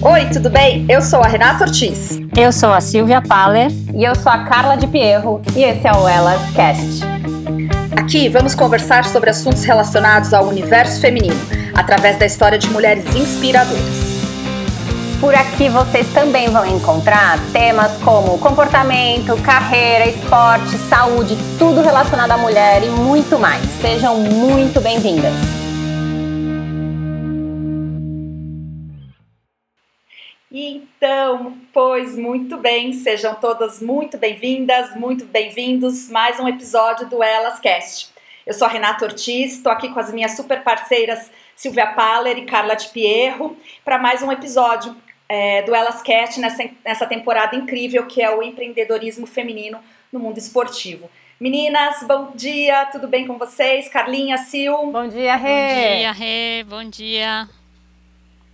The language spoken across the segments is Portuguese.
Oi, tudo bem? Eu sou a Renata Ortiz. Eu sou a Silvia Paller. E eu sou a Carla de Pierro. E esse é o Elas Cast. Aqui vamos conversar sobre assuntos relacionados ao universo feminino, através da história de mulheres inspiradoras. Por aqui vocês também vão encontrar temas como comportamento, carreira, esporte, saúde, tudo relacionado à mulher e muito mais. Sejam muito bem-vindas. Então, pois muito bem, sejam todas muito bem-vindas, muito bem-vindos mais um episódio do Elas Cast. Eu sou a Renata Ortiz, estou aqui com as minhas super parceiras Silvia Paller e Carla de Pierro para mais um episódio é, do Elas Cast nessa, nessa temporada incrível que é o empreendedorismo feminino no mundo esportivo. Meninas, bom dia, tudo bem com vocês? Carlinha, Sil? Bom dia, Rê. Bom dia, Rê, bom dia.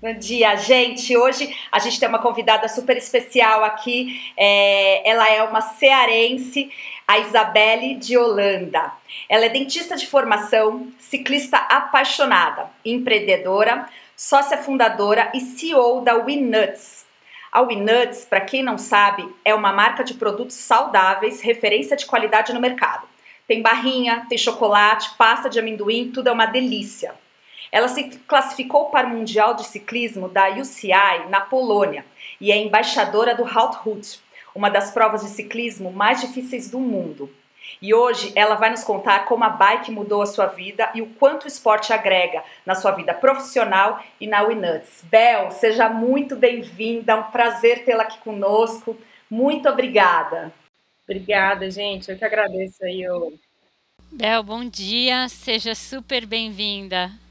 Bom dia, gente. Hoje a gente tem uma convidada super especial aqui. É, ela é uma cearense, a Isabelle de Holanda. Ela é dentista de formação, ciclista apaixonada, empreendedora, sócia fundadora e CEO da WeNuts. A WeNuts, para quem não sabe, é uma marca de produtos saudáveis, referência de qualidade no mercado. Tem barrinha, tem chocolate, pasta de amendoim, tudo é uma delícia. Ela se classificou para o Mundial de Ciclismo da UCI na Polônia e é embaixadora do Route, uma das provas de ciclismo mais difíceis do mundo. E hoje ela vai nos contar como a bike mudou a sua vida e o quanto o esporte agrega na sua vida profissional e na Winuts. Bel, seja muito bem-vinda, é um prazer tê-la aqui conosco. Muito obrigada. Obrigada, gente. Eu que agradeço aí. Eu... Bel, bom dia. Seja super bem-vinda.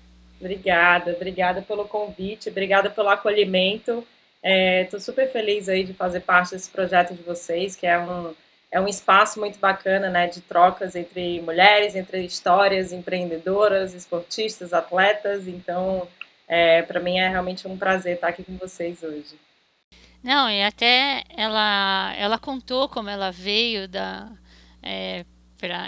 Obrigada, obrigada pelo convite, obrigada pelo acolhimento. Estou é, super feliz aí de fazer parte desse projeto de vocês, que é um, é um espaço muito bacana, né, de trocas entre mulheres, entre histórias empreendedoras, esportistas, atletas. Então, é, para mim é realmente um prazer estar aqui com vocês hoje. Não, e até ela, ela contou como ela veio da, é,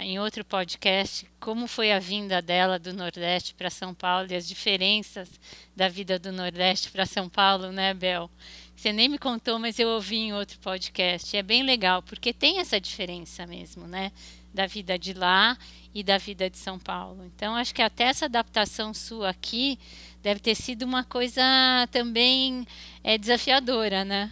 em outro podcast como foi a vinda dela do Nordeste para São Paulo e as diferenças da vida do Nordeste para São Paulo, né, Bel? Você nem me contou, mas eu ouvi em outro podcast. É bem legal, porque tem essa diferença mesmo, né? Da vida de lá e da vida de São Paulo. Então, acho que até essa adaptação sua aqui deve ter sido uma coisa também é, desafiadora, né?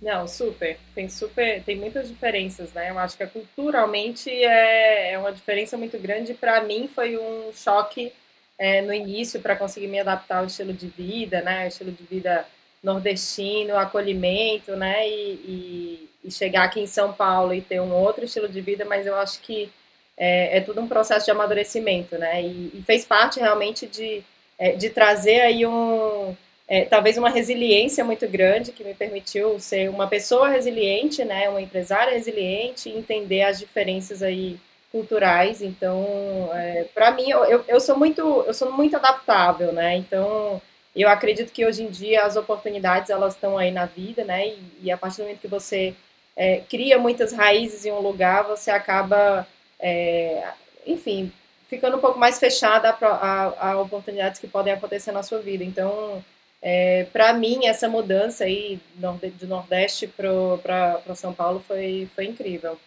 Não, super. Tem super, tem muitas diferenças, né? Eu acho que culturalmente é, é uma diferença muito grande. Para mim foi um choque é, no início para conseguir me adaptar ao estilo de vida, né? Estilo de vida nordestino, acolhimento, né? E, e, e, chegar aqui em São Paulo e ter um outro estilo de vida, mas eu acho que é, é tudo um processo de amadurecimento, né? E, e fez parte realmente de, é, de trazer aí um é, talvez uma resiliência muito grande que me permitiu ser uma pessoa resiliente, né? Uma empresária resiliente, entender as diferenças aí culturais. Então, é, para mim, eu, eu sou muito eu sou muito adaptável, né? Então, eu acredito que hoje em dia as oportunidades elas estão aí na vida, né? E, e a partir do momento que você é, cria muitas raízes em um lugar, você acaba, é, enfim, ficando um pouco mais fechada a, a, a, oportunidades que podem acontecer na sua vida. Então, é, para mim, essa mudança aí do Nordeste para São Paulo foi, foi incrível.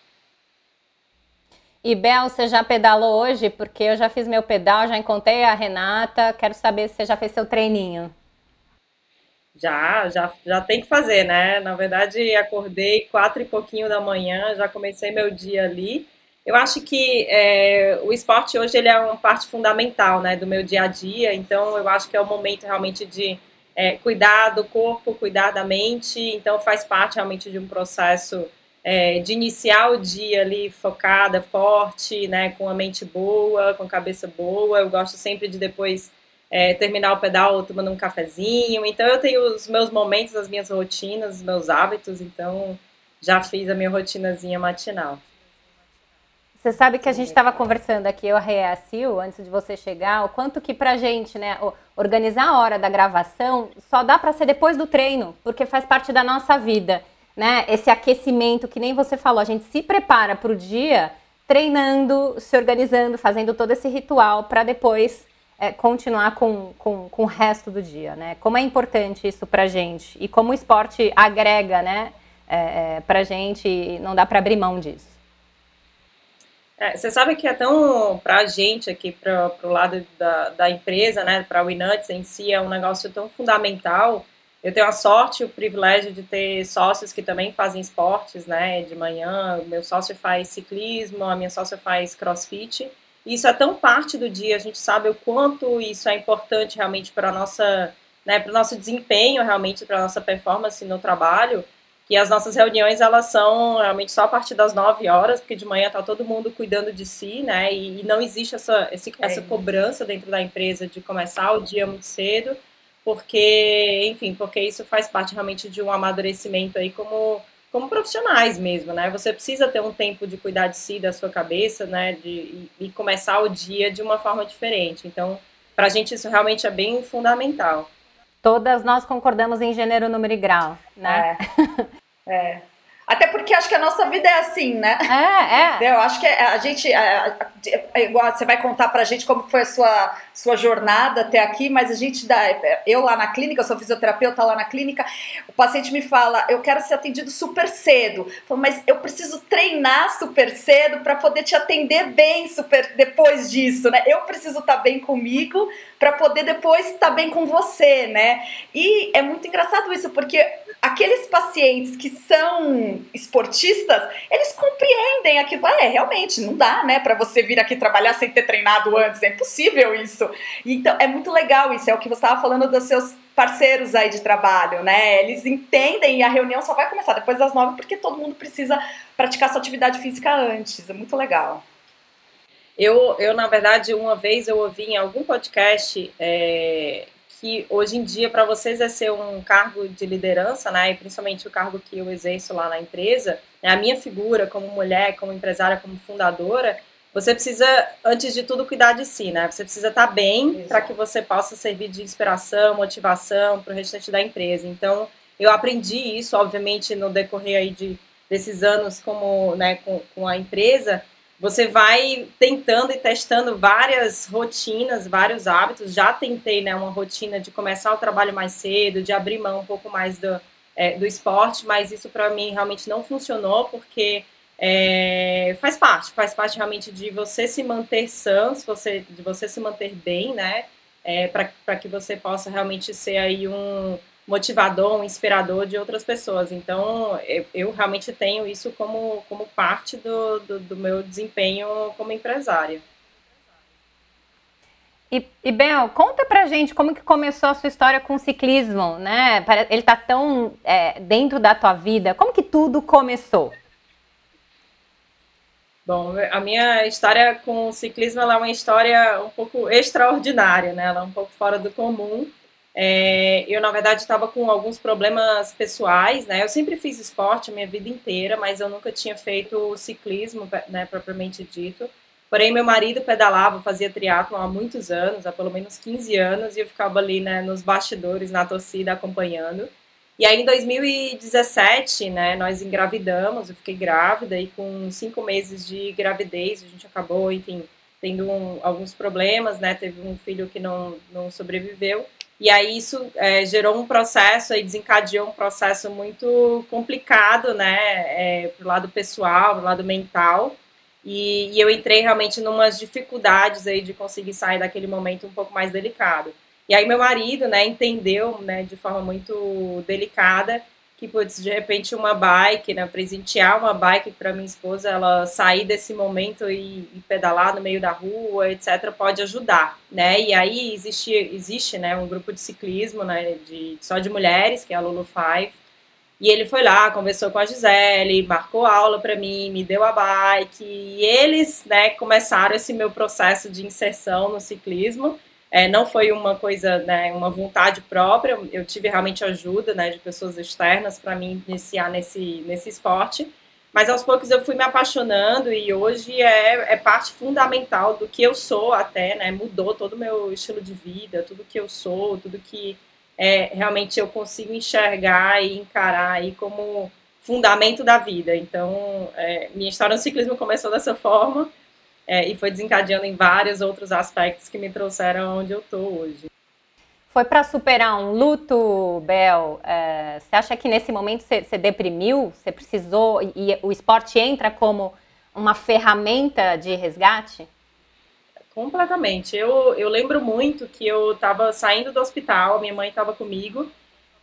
E Bel, você já pedalou hoje? Porque eu já fiz meu pedal, já encontrei a Renata. Quero saber se você já fez seu treininho. Já, já, já tem que fazer, né? Na verdade, acordei quatro e pouquinho da manhã, já comecei meu dia ali. Eu acho que é, o esporte hoje ele é uma parte fundamental, né, do meu dia a dia. Então, eu acho que é o momento realmente de é, cuidar do corpo, cuidar da mente. Então, faz parte realmente de um processo é, de iniciar o dia ali focada, forte, né, com a mente boa, com a cabeça boa. Eu gosto sempre de depois é, terminar o pedal tomando um cafezinho. Então eu tenho os meus momentos, as minhas rotinas, os meus hábitos. Então já fiz a minha rotinazinha matinal. Você sabe que a gente estava conversando aqui, eu e a Sil, antes de você chegar, o quanto que pra gente, né, organizar a hora da gravação só dá para ser depois do treino, porque faz parte da nossa vida né? Esse aquecimento que nem você falou, a gente se prepara para o dia treinando, se organizando, fazendo todo esse ritual para depois é, continuar com, com, com o resto do dia, né? Como é importante isso pra gente e como o esporte agrega, né, é, é, pra gente não dá para abrir mão disso. É, você sabe que é tão, para a gente aqui, para o lado da, da empresa, né, para o Inuts em si, é um negócio tão fundamental. Eu tenho a sorte e o privilégio de ter sócios que também fazem esportes, né, de manhã. Meu sócio faz ciclismo, a minha sócia faz crossfit. Isso é tão parte do dia, a gente sabe o quanto isso é importante realmente para né, para o nosso desempenho, realmente para a nossa performance no trabalho que as nossas reuniões elas são realmente só a partir das 9 horas, porque de manhã está todo mundo cuidando de si, né? E, e não existe essa, esse, é essa cobrança dentro da empresa de começar o dia muito cedo, porque, enfim, porque isso faz parte realmente de um amadurecimento aí como, como profissionais mesmo, né? Você precisa ter um tempo de cuidar de si, da sua cabeça, né? De, e, e começar o dia de uma forma diferente. Então, para a gente isso realmente é bem fundamental. Todas nós concordamos em gênero, número e grau, né? É. é. Até porque acho que a nossa vida é assim, né? É, é. Eu acho que a gente. É, é igual você vai contar pra gente como foi a sua, sua jornada até aqui, mas a gente dá. Eu lá na clínica, eu sou fisioterapeuta lá na clínica, o paciente me fala: eu quero ser atendido super cedo. Eu falo, mas eu preciso treinar super cedo para poder te atender bem super depois disso, né? Eu preciso estar tá bem comigo para poder depois estar tá bem com você, né? E é muito engraçado isso, porque aqueles pacientes que são esportistas, eles compreendem aquilo. Ah, é, realmente, não dá, né, para você vir aqui trabalhar sem ter treinado antes, é impossível isso. Então, é muito legal isso, é o que você estava falando dos seus parceiros aí de trabalho, né? Eles entendem e a reunião só vai começar depois das nove, porque todo mundo precisa praticar sua atividade física antes. É muito legal. Eu, eu na verdade, uma vez eu ouvi em algum podcast é, que hoje em dia para vocês é ser um cargo de liderança, né, e principalmente o cargo que eu exerço lá na empresa, né, a minha figura como mulher, como empresária, como fundadora, você precisa, antes de tudo, cuidar de si, né? Você precisa estar tá bem para que você possa servir de inspiração, motivação para o restante da empresa. Então, eu aprendi isso, obviamente, no decorrer aí de, desses anos como, né, com, com a empresa, você vai tentando e testando várias rotinas, vários hábitos. Já tentei, né, uma rotina de começar o trabalho mais cedo, de abrir mão um pouco mais do, é, do esporte, mas isso para mim realmente não funcionou porque é, faz parte, faz parte realmente de você se manter sã, você, de você se manter bem, né, é, para que você possa realmente ser aí um motivador, um inspirador de outras pessoas. Então, eu, eu realmente tenho isso como, como parte do, do, do meu desempenho como empresária. E, e Bel, conta pra gente como que começou a sua história com o ciclismo, né? Ele tá tão é, dentro da tua vida. Como que tudo começou? Bom, a minha história com o ciclismo é uma história um pouco extraordinária, né? Ela é um pouco fora do comum. É, eu, na verdade, estava com alguns problemas pessoais, né? Eu sempre fiz esporte a minha vida inteira, mas eu nunca tinha feito ciclismo, né, propriamente dito. Porém, meu marido pedalava, fazia triatlo há muitos anos, há pelo menos 15 anos, e eu ficava ali, né, nos bastidores, na torcida, acompanhando. E aí, em 2017, né, nós engravidamos, eu fiquei grávida, e com cinco meses de gravidez, a gente acabou, enfim, tendo um, alguns problemas, né, teve um filho que não, não sobreviveu. E aí isso é, gerou um processo e desencadeou um processo muito complicado, né, é, pro lado pessoal, pro lado mental. E, e eu entrei realmente numas dificuldades aí de conseguir sair daquele momento um pouco mais delicado. E aí meu marido, né, entendeu, né, de forma muito delicada que putz, de repente uma bike, né, presentear uma bike para minha esposa, ela sair desse momento e, e, pedalar no meio da rua, etc, pode ajudar, né? E aí existe existe, né, um grupo de ciclismo, né, de só de mulheres, que é a Lulu Five. E ele foi lá, conversou com a Gisele, marcou aula para mim, me deu a bike, e eles, né, começaram esse meu processo de inserção no ciclismo. É, não foi uma coisa, né, uma vontade própria, eu tive realmente ajuda né, de pessoas externas para me iniciar nesse, nesse esporte, mas aos poucos eu fui me apaixonando e hoje é, é parte fundamental do que eu sou até, né, mudou todo o meu estilo de vida, tudo que eu sou, tudo que é, realmente eu consigo enxergar e encarar aí como fundamento da vida. Então, é, minha história no ciclismo começou dessa forma, é, e foi desencadeando em vários outros aspectos que me trouxeram onde eu estou hoje. Foi para superar um luto, Bel? É, você acha que nesse momento você, você deprimiu? Você precisou e o esporte entra como uma ferramenta de resgate? Completamente. Eu, eu lembro muito que eu estava saindo do hospital, minha mãe estava comigo,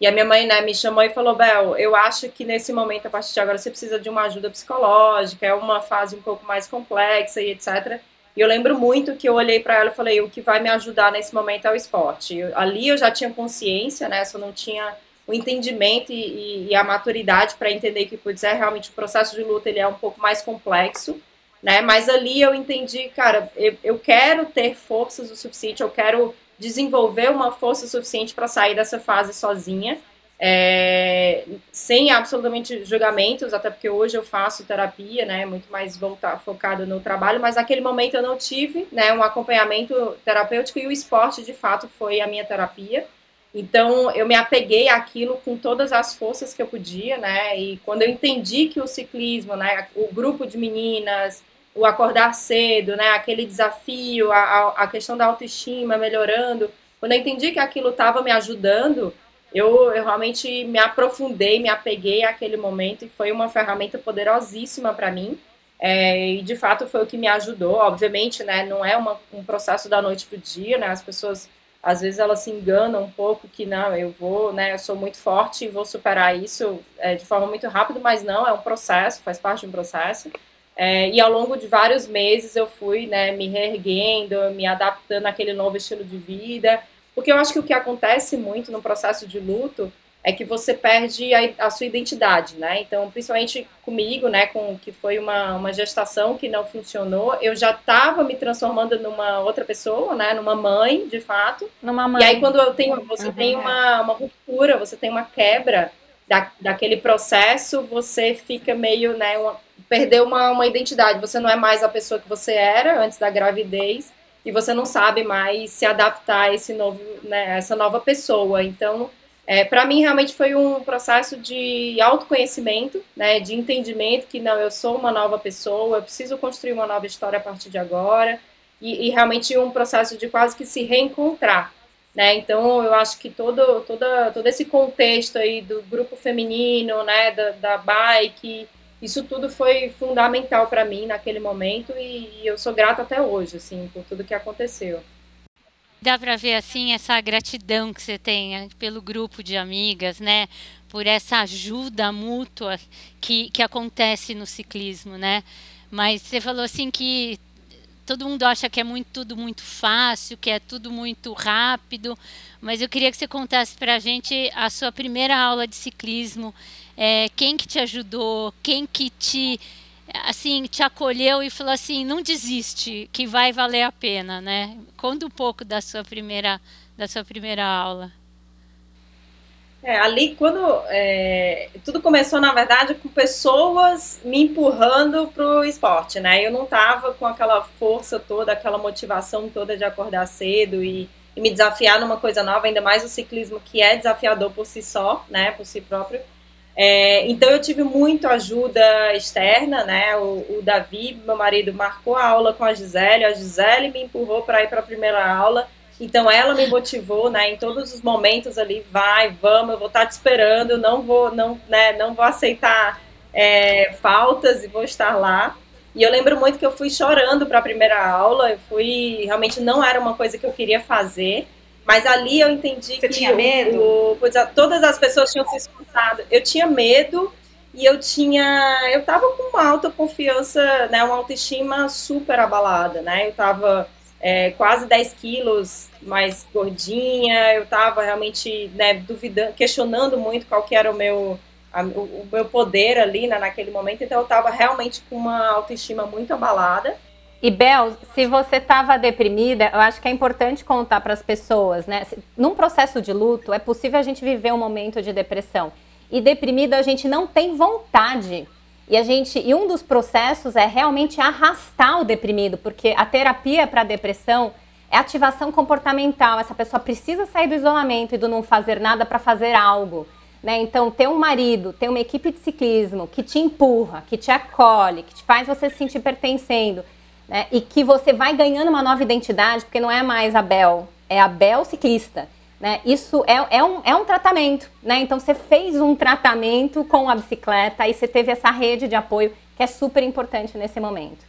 e a minha mãe né, me chamou e falou: Bel, eu acho que nesse momento, a partir de agora, você precisa de uma ajuda psicológica, é uma fase um pouco mais complexa e etc. E eu lembro muito que eu olhei para ela e falei: o que vai me ajudar nesse momento é o esporte. Eu, ali eu já tinha consciência, né? Só não tinha o entendimento e, e, e a maturidade para entender que, putz, é realmente o processo de luta ele é um pouco mais complexo, né? Mas ali eu entendi, cara, eu, eu quero ter forças o suficiente, eu quero desenvolver uma força suficiente para sair dessa fase sozinha, é, sem absolutamente julgamentos, até porque hoje eu faço terapia, né, muito mais voltar, focado no trabalho, mas naquele momento eu não tive, né, um acompanhamento terapêutico e o esporte, de fato, foi a minha terapia. Então, eu me apeguei àquilo com todas as forças que eu podia, né, e quando eu entendi que o ciclismo, né, o grupo de meninas, o acordar cedo, né, aquele desafio, a, a questão da autoestima melhorando. Quando eu entendi que aquilo estava me ajudando, eu, eu, realmente me aprofundei, me apeguei àquele momento e foi uma ferramenta poderosíssima para mim. É, e de fato foi o que me ajudou. Obviamente, né, não é uma, um processo da noite para o dia, né? As pessoas às vezes elas se enganam um pouco que não, eu vou, né, eu sou muito forte e vou superar isso é, de forma muito rápida, mas não, é um processo, faz parte de um processo. É, e ao longo de vários meses eu fui né, me reerguendo, me adaptando àquele novo estilo de vida. Porque eu acho que o que acontece muito no processo de luto é que você perde a, a sua identidade, né? Então, principalmente comigo, né, com que foi uma, uma gestação que não funcionou, eu já estava me transformando numa outra pessoa, né, numa mãe, de fato. Numa mãe. E aí quando eu tenho, você uhum. tem uma, uma ruptura, você tem uma quebra da, daquele processo, você fica meio, né, uma, perdeu uma, uma identidade. Você não é mais a pessoa que você era antes da gravidez e você não sabe mais se adaptar a esse novo, né, essa nova pessoa. Então, é, para mim realmente foi um processo de autoconhecimento, né, de entendimento que não, eu sou uma nova pessoa, eu preciso construir uma nova história a partir de agora e, e realmente um processo de quase que se reencontrar. Né? Então, eu acho que todo, todo, todo esse contexto aí do grupo feminino, né, da, da bike, isso tudo foi fundamental para mim naquele momento e, eu sou grata até hoje, assim, por tudo que aconteceu. Dá para ver assim essa gratidão que você tem né, pelo grupo de amigas, né? Por essa ajuda mútua que, que acontece no ciclismo, né? Mas você falou assim que todo mundo acha que é muito, tudo muito fácil, que é tudo muito rápido, mas eu queria que você contasse para a gente a sua primeira aula de ciclismo é, quem que te ajudou, quem que te assim te acolheu e falou assim não desiste que vai valer a pena né? Conta um pouco da sua primeira da sua primeira aula. É, ali quando é, tudo começou na verdade com pessoas me empurrando para o esporte né? Eu não tava com aquela força toda aquela motivação toda de acordar cedo e, e me desafiar numa coisa nova ainda mais o ciclismo que é desafiador por si só né? Por si próprio é, então eu tive muito ajuda externa, né? O, o, Davi, meu marido, marcou a aula com a Gisele, a Gisele me empurrou para ir para a primeira aula. Então ela me motivou, né? Em todos os momentos ali, vai, vamos, eu vou estar tá te esperando, não vou, não, né? Não vou aceitar é, faltas e vou estar lá. E eu lembro muito que eu fui chorando para a primeira aula. Eu fui, realmente não era uma coisa que eu queria fazer. Mas ali eu entendi Você que tinha medo? O, todas as pessoas tinham se escutado. Eu tinha medo e eu tinha. Eu tava com uma alta confiança, né? Uma autoestima super abalada, né? Eu tava é, quase 10 quilos mais gordinha, eu tava realmente né, duvidando, questionando muito qual que era o meu. A, o, o, meu poder ali né, naquele momento, então eu estava realmente com uma autoestima muito abalada. E Bel, se você estava deprimida, eu acho que é importante contar para as pessoas, né? Num processo de luto, é possível a gente viver um momento de depressão. E deprimido a gente não tem vontade. E a gente, e um dos processos é realmente arrastar o deprimido, porque a terapia para depressão é ativação comportamental. Essa pessoa precisa sair do isolamento e do não fazer nada para fazer algo. Né? Então, ter um marido, ter uma equipe de ciclismo que te empurra, que te acolhe, que te faz você se sentir pertencendo, né? E que você vai ganhando uma nova identidade, porque não é mais a Bel, é a Bel ciclista. Né? Isso é, é, um, é um tratamento, né? Então você fez um tratamento com a bicicleta e você teve essa rede de apoio que é super importante nesse momento.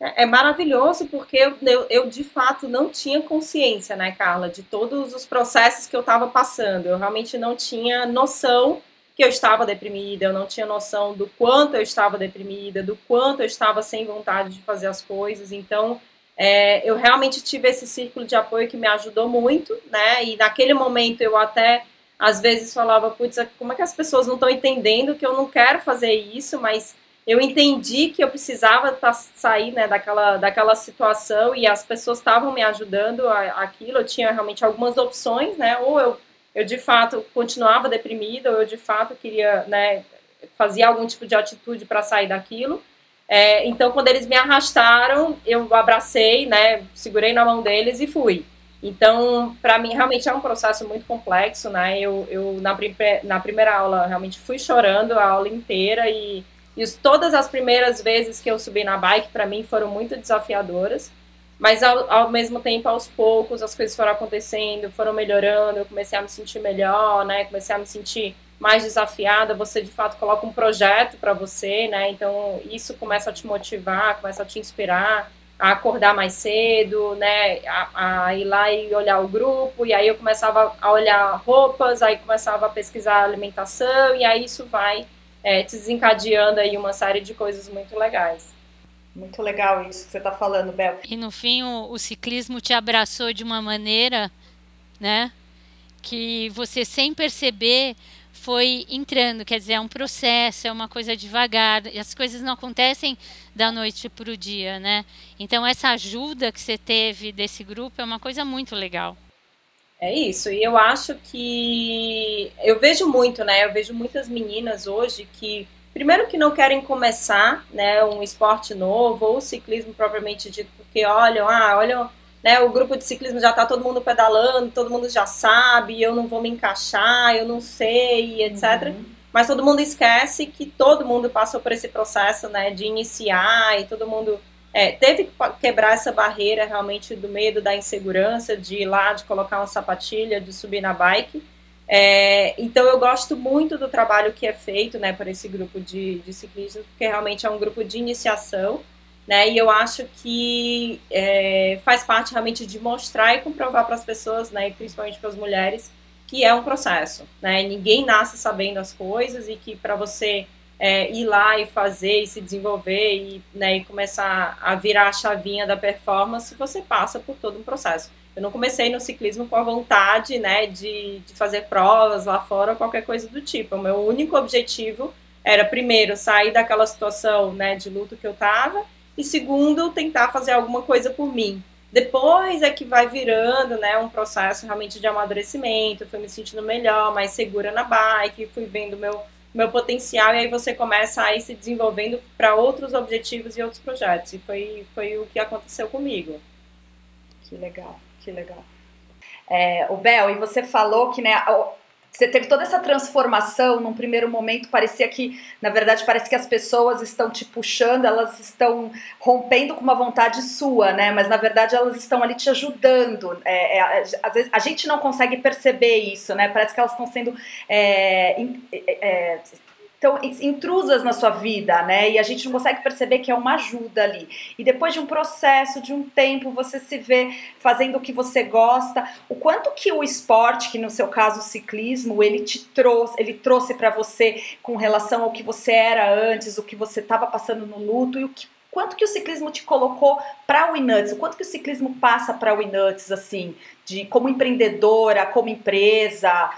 É, é maravilhoso porque eu, eu, eu, de fato não tinha consciência, né, Carla, de todos os processos que eu estava passando. Eu realmente não tinha noção que eu estava deprimida, eu não tinha noção do quanto eu estava deprimida, do quanto eu estava sem vontade de fazer as coisas. Então, é, eu realmente tive esse círculo de apoio que me ajudou muito, né? E naquele momento eu até às vezes falava, putz, como é que as pessoas não estão entendendo que eu não quero fazer isso, mas eu entendi que eu precisava tá, sair né, daquela, daquela situação e as pessoas estavam me ajudando a, aquilo. Eu tinha realmente algumas opções, né? Ou eu, eu de fato continuava deprimida, ou eu de fato queria, né, fazia algum tipo de atitude para sair daquilo. É, então, quando eles me arrastaram, eu abracei, né, segurei na mão deles e fui. Então, para mim, realmente é um processo muito complexo, né? Eu, eu na, na primeira aula, realmente fui chorando a aula inteira e, e todas as primeiras vezes que eu subi na bike, para mim, foram muito desafiadoras. Mas, ao, ao mesmo tempo, aos poucos, as coisas foram acontecendo, foram melhorando, eu comecei a me sentir melhor, né? Comecei a me sentir mais desafiada, você de fato coloca um projeto para você, né? Então isso começa a te motivar, começa a te inspirar a acordar mais cedo, né? A, a ir lá e olhar o grupo, e aí eu começava a olhar roupas, aí começava a pesquisar alimentação, e aí isso vai é, desencadeando aí uma série de coisas muito legais. Muito legal isso que você está falando, Bel. E no fim o, o ciclismo te abraçou de uma maneira, né? Que você sem perceber foi entrando, quer dizer, é um processo, é uma coisa devagar, as coisas não acontecem da noite para o dia, né? Então essa ajuda que você teve desse grupo é uma coisa muito legal. É isso, e eu acho que eu vejo muito, né? Eu vejo muitas meninas hoje que primeiro que não querem começar, né, um esporte novo ou ciclismo propriamente dito, porque olham, ah, olham né, o grupo de ciclismo já está todo mundo pedalando, todo mundo já sabe, eu não vou me encaixar, eu não sei, etc. Uhum. Mas todo mundo esquece que todo mundo passou por esse processo, né, de iniciar e todo mundo é, teve que quebrar essa barreira realmente do medo, da insegurança, de ir lá, de colocar uma sapatilha, de subir na bike. É, então eu gosto muito do trabalho que é feito, né, por esse grupo de, de ciclistas, porque realmente é um grupo de iniciação né? E eu acho que é, faz parte realmente de mostrar e comprovar para as pessoas, né, e principalmente para as mulheres, que é um processo, né? Ninguém nasce sabendo as coisas e que para você é, ir lá e fazer e se desenvolver e, né, e começar a virar a chavinha da performance, você passa por todo um processo. Eu não comecei no ciclismo com a vontade, né, de, de fazer provas lá fora ou qualquer coisa do tipo. O meu único objetivo era, primeiro, sair daquela situação, né, de luto que eu estava e segundo, tentar fazer alguma coisa por mim. Depois é que vai virando, né, um processo realmente de amadurecimento, fui me sentindo melhor, mais segura na bike, fui vendo meu meu potencial e aí você começa a ir se desenvolvendo para outros objetivos e outros projetos. E foi foi o que aconteceu comigo. Que legal, que legal. É, o Bel, e você falou que né, você teve toda essa transformação, num primeiro momento parecia que, na verdade, parece que as pessoas estão te puxando, elas estão rompendo com uma vontade sua, né? Mas na verdade elas estão ali te ajudando. É, é, às vezes a gente não consegue perceber isso, né? Parece que elas estão sendo é, é, é estão intrusas na sua vida, né? E a gente não consegue perceber que é uma ajuda ali. E depois de um processo, de um tempo, você se vê fazendo o que você gosta. O quanto que o esporte, que no seu caso o ciclismo, ele te trouxe, ele trouxe para você com relação ao que você era antes, o que você estava passando no luto e o que quanto que o ciclismo te colocou para o Inuts, o quanto que o ciclismo passa para o Inuts, assim, de como empreendedora, como empresa,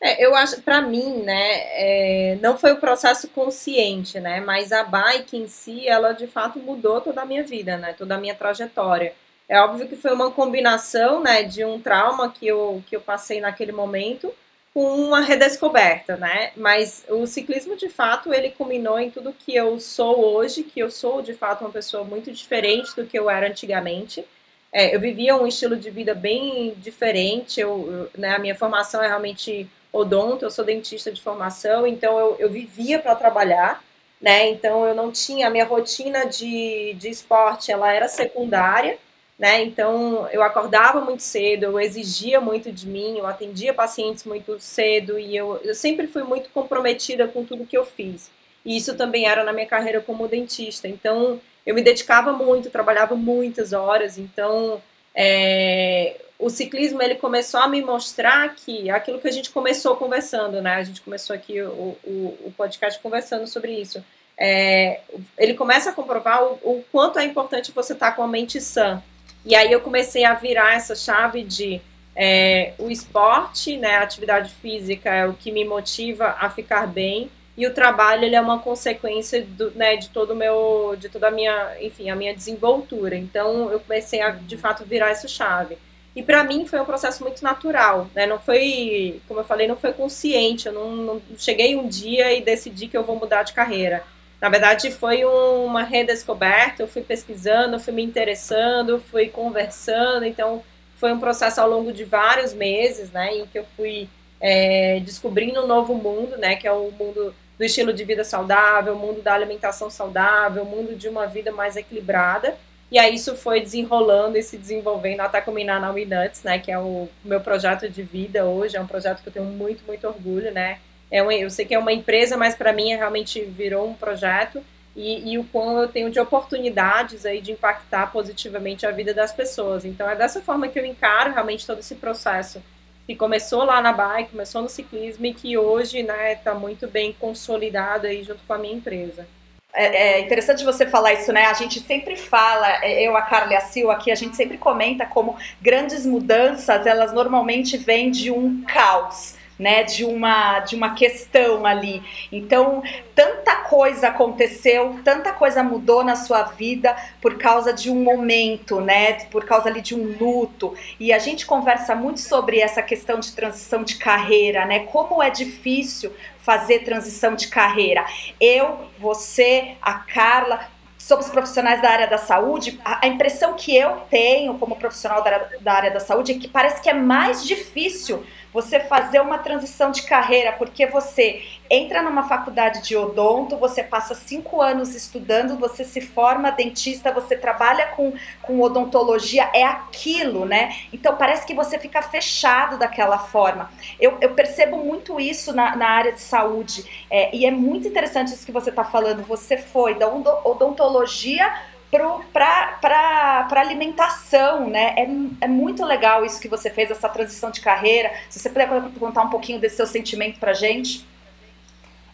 é, eu acho, para mim, né, é, não foi o processo consciente, né, mas a bike em si, ela de fato mudou toda a minha vida, né, toda a minha trajetória. É óbvio que foi uma combinação, né, de um trauma que eu, que eu passei naquele momento com uma redescoberta, né, mas o ciclismo de fato, ele culminou em tudo que eu sou hoje, que eu sou de fato uma pessoa muito diferente do que eu era antigamente. É, eu vivia um estilo de vida bem diferente, eu, eu né, a minha formação é realmente odonto, eu sou dentista de formação, então eu, eu vivia para trabalhar, né? Então eu não tinha a minha rotina de, de esporte, ela era secundária, né? Então eu acordava muito cedo, eu exigia muito de mim, eu atendia pacientes muito cedo e eu, eu sempre fui muito comprometida com tudo que eu fiz. E isso também era na minha carreira como dentista. Então eu me dedicava muito, trabalhava muitas horas. Então é, o ciclismo ele começou a me mostrar que aquilo que a gente começou conversando, né? A gente começou aqui o, o, o podcast conversando sobre isso. É, ele começa a comprovar o, o, quanto é importante você estar tá com a mente sã. E aí eu comecei a virar essa chave de é, o esporte, né, a atividade física é o que me motiva a ficar bem e o trabalho ele é uma consequência do, né, de todo meu, de toda a minha, enfim, a minha desenvoltura. Então eu comecei a de fato virar essa chave. E para mim foi um processo muito natural, né? Não foi, como eu falei, não foi consciente. Eu não, não cheguei um dia e decidi que eu vou mudar de carreira. Na verdade, foi uma redescoberta. Eu fui pesquisando, fui me interessando, fui conversando. Então, foi um processo ao longo de vários meses, né? Em que eu fui é, descobrindo um novo mundo, né? Que é o mundo do estilo de vida saudável, o mundo da alimentação saudável, o mundo de uma vida mais equilibrada. E aí isso foi desenrolando e se desenvolvendo até culminar na Nuts, né? Que é o meu projeto de vida hoje. É um projeto que eu tenho muito, muito orgulho, né? É um, eu sei que é uma empresa, mas para mim realmente virou um projeto e, e, o quão eu tenho de oportunidades aí de impactar positivamente a vida das pessoas. Então é dessa forma que eu encaro realmente todo esse processo que começou lá na bike, começou no ciclismo e que hoje né está muito bem consolidado aí junto com a minha empresa. É, é, interessante você falar isso, né? A gente sempre fala, é, eu, a Carla e a Sil aqui, a gente sempre comenta como grandes mudanças, elas normalmente vêm de um caos né, de uma de uma questão ali. Então, tanta coisa aconteceu, tanta coisa mudou na sua vida por causa de um momento, né, por causa ali de um luto. E a gente conversa muito sobre essa questão de transição de carreira, né? Como é difícil fazer transição de carreira. Eu, você, a Carla, somos profissionais da área da saúde, a, impressão que eu tenho como profissional da, da área da saúde é que parece que é mais difícil você fazer uma transição de carreira, porque você entra numa faculdade de odonto, você passa cinco anos estudando, você se forma dentista, você trabalha com, com odontologia, é aquilo, né? Então parece que você fica fechado daquela forma. Eu, eu percebo muito isso na, na área de saúde, é, e é muito interessante isso que você está falando. Você foi da odontologia para alimentação, né? É, é muito legal isso que você fez, essa transição de carreira. Se você puder contar um pouquinho desse seu sentimento para gente.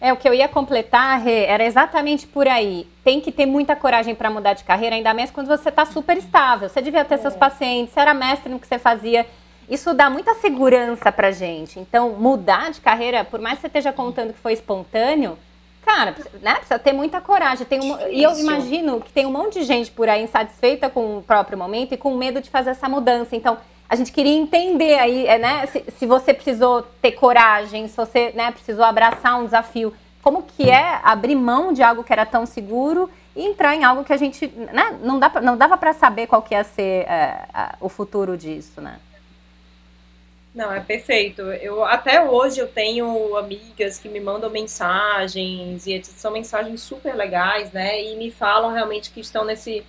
É, o que eu ia completar, Rê, era exatamente por aí. Tem que ter muita coragem para mudar de carreira, ainda mais quando você está super estável. Você devia ter é. seus pacientes, você era mestre no que você fazia. Isso dá muita segurança para gente. Então, mudar de carreira, por mais que você esteja contando que foi espontâneo, Cara, né, precisa ter muita coragem. Tem um, e eu imagino que tem um monte de gente por aí insatisfeita com o próprio momento e com medo de fazer essa mudança. Então, a gente queria entender aí, é, né, se, se você precisou ter coragem, se você né, precisou abraçar um desafio. Como que é abrir mão de algo que era tão seguro e entrar em algo que a gente né, não, dá, não dava para saber qual que ia ser é, o futuro disso, né? Não, é perfeito. Eu até hoje eu tenho amigas que me mandam mensagens e são mensagens super legais, né? E me falam realmente que estão nesse,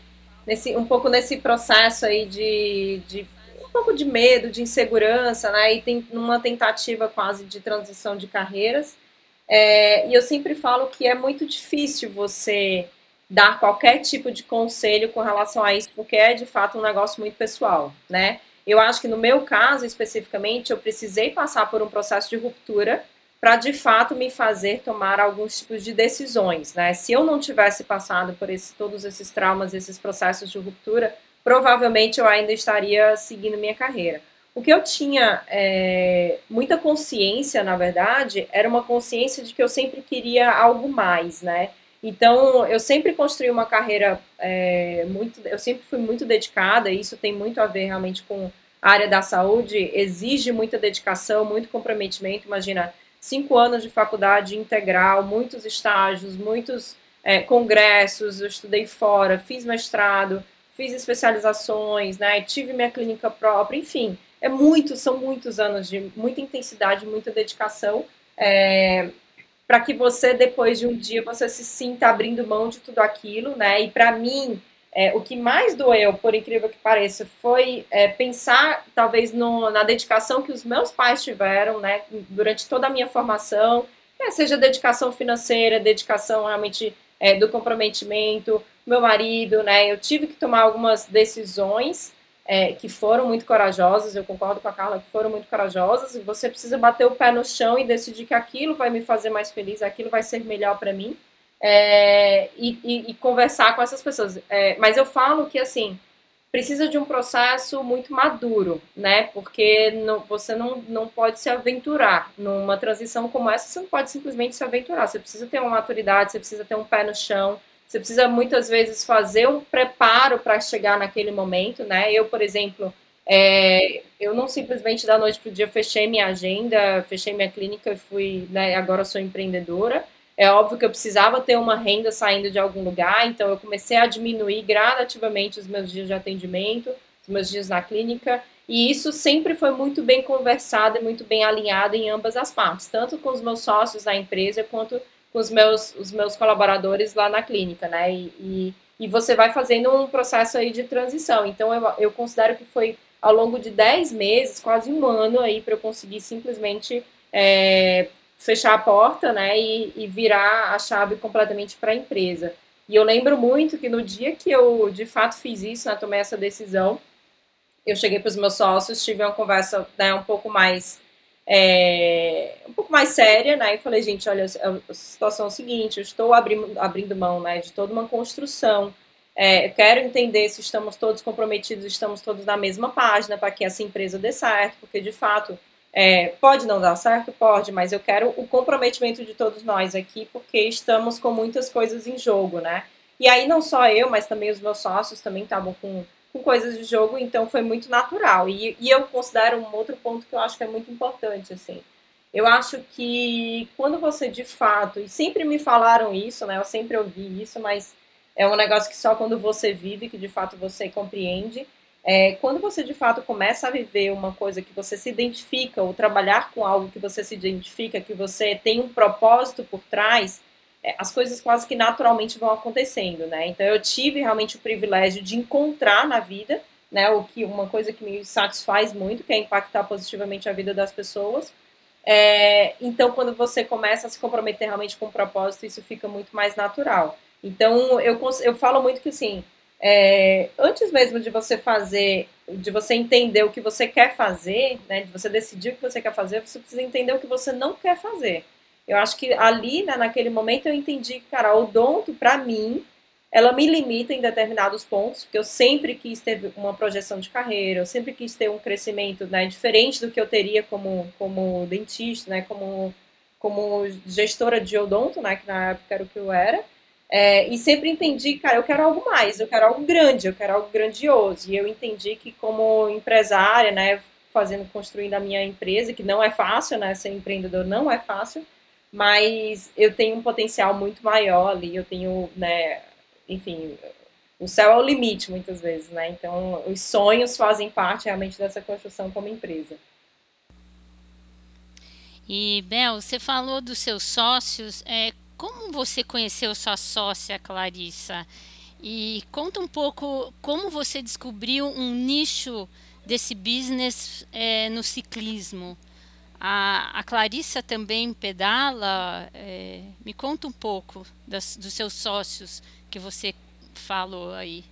nesse um pouco nesse processo aí de, de um pouco de medo, de insegurança, né? E tem uma tentativa quase de transição de carreiras. É, e eu sempre falo que é muito difícil você dar qualquer tipo de conselho com relação a isso, porque é de fato um negócio muito pessoal, né? Eu acho que no meu caso especificamente, eu precisei passar por um processo de ruptura para de fato me fazer tomar alguns tipos de decisões, né? Se eu não tivesse passado por esse, todos esses traumas, esses processos de ruptura, provavelmente eu ainda estaria seguindo minha carreira. O que eu tinha é, muita consciência, na verdade, era uma consciência de que eu sempre queria algo mais, né? Então, eu sempre construí uma carreira é, muito. Eu sempre fui muito dedicada, e isso tem muito a ver realmente com a área da saúde, exige muita dedicação, muito comprometimento. Imagina, cinco anos de faculdade integral, muitos estágios, muitos é, congressos, eu estudei fora, fiz mestrado, fiz especializações, né, tive minha clínica própria, enfim, é muito, são muitos anos de muita intensidade, muita dedicação. É, para que você, depois de um dia, você se sinta abrindo mão de tudo aquilo, né? E para mim, é, o que mais doeu, por incrível que pareça, foi é, pensar, talvez, no, na dedicação que os meus pais tiveram, né? Durante toda a minha formação, é, seja dedicação financeira, dedicação realmente é, do comprometimento, meu marido, né? Eu tive que tomar algumas decisões é, que foram muito corajosas, eu concordo com a Carla que foram muito corajosas, e você precisa bater o pé no chão e decidir que aquilo vai me fazer mais feliz, aquilo vai ser melhor para mim, é, e, e, e, conversar com essas pessoas. É, mas eu falo que, assim, precisa de um processo muito maduro, né? Porque não, você não, não pode se aventurar numa transição como essa, você não pode simplesmente se aventurar, você precisa ter uma maturidade, você precisa ter um pé no chão, você precisa muitas vezes fazer um preparo para chegar naquele momento, né? Eu, por exemplo, é, eu não simplesmente da noite para o dia fechei minha agenda, fechei minha clínica e fui, né, agora sou empreendedora. É óbvio que eu precisava ter uma renda saindo de algum lugar, então eu comecei a diminuir gradativamente os meus dias de atendimento, os meus dias na clínica, e isso sempre foi muito bem conversado e muito bem alinhado em ambas as partes, tanto com os meus sócios da empresa quanto com os meus, os meus colaboradores lá na clínica, né? E, e, e você vai fazendo um processo aí de transição. Então, eu, eu considero que foi ao longo de 10 meses, quase um ano aí, para eu conseguir simplesmente é, fechar a porta, né? E, e virar a chave completamente para a empresa. E eu lembro muito que no dia que eu de fato fiz isso, né, tomei essa decisão, eu cheguei para os meus sócios, tive uma conversa né, um pouco mais é, um pouco mais séria, né? E falei, gente, olha, a situação é a seguinte, eu estou abrindo, abrindo mão, né, de toda uma construção. É, eu quero entender se estamos todos comprometidos, estamos todos na mesma página para que essa empresa dê certo, porque de fato é, pode não dar certo, pode, mas eu quero o comprometimento de todos nós aqui, porque estamos com muitas coisas em jogo, né? E aí não só eu, mas também os meus sócios também estavam com com coisas de jogo, então foi muito natural. E, e eu considero um outro ponto que eu acho que é muito importante, assim. Eu acho que quando você de fato, e sempre me falaram isso, né? Eu sempre ouvi isso, mas é um negócio que só quando você vive, que de fato você compreende. É, quando você de fato começa a viver uma coisa que você se identifica, ou trabalhar com algo que você se identifica, que você tem um propósito por trás, as coisas quase que naturalmente vão acontecendo, né? Então eu tive realmente o privilégio de encontrar na vida, né, o que uma coisa que me satisfaz muito, que é impactar positivamente a vida das pessoas. É, então, quando você começa a se comprometer realmente com o propósito, isso fica muito mais natural. Então, eu, eu falo muito que, assim, é, antes mesmo de você fazer, de você entender o que você quer fazer, né, de você decidir o que você quer fazer, você precisa entender o que você não quer fazer. Eu acho que ali, né, naquele momento, eu entendi que, cara, o odonto, para mim, ela me limita em determinados pontos, porque eu sempre quis ter uma projeção de carreira, eu sempre quis ter um crescimento né, diferente do que eu teria como, como dentista, né, como, como gestora de odonto, né, que na época era o que eu era. É, e sempre entendi, cara, eu quero algo mais, eu quero algo grande, eu quero algo grandioso. E eu entendi que como empresária, né, fazendo, construindo a minha empresa, que não é fácil, né, ser empreendedor não é fácil, mas eu tenho um potencial muito maior ali, eu tenho, né, enfim, o céu é o limite muitas vezes, né? Então, os sonhos fazem parte realmente dessa construção como empresa. E, Bel, você falou dos seus sócios. É, como você conheceu sua sócia, Clarissa? E conta um pouco como você descobriu um nicho desse business é, no ciclismo. A, a Clarissa também pedala. É, me conta um pouco das, dos seus sócios que você falou aí.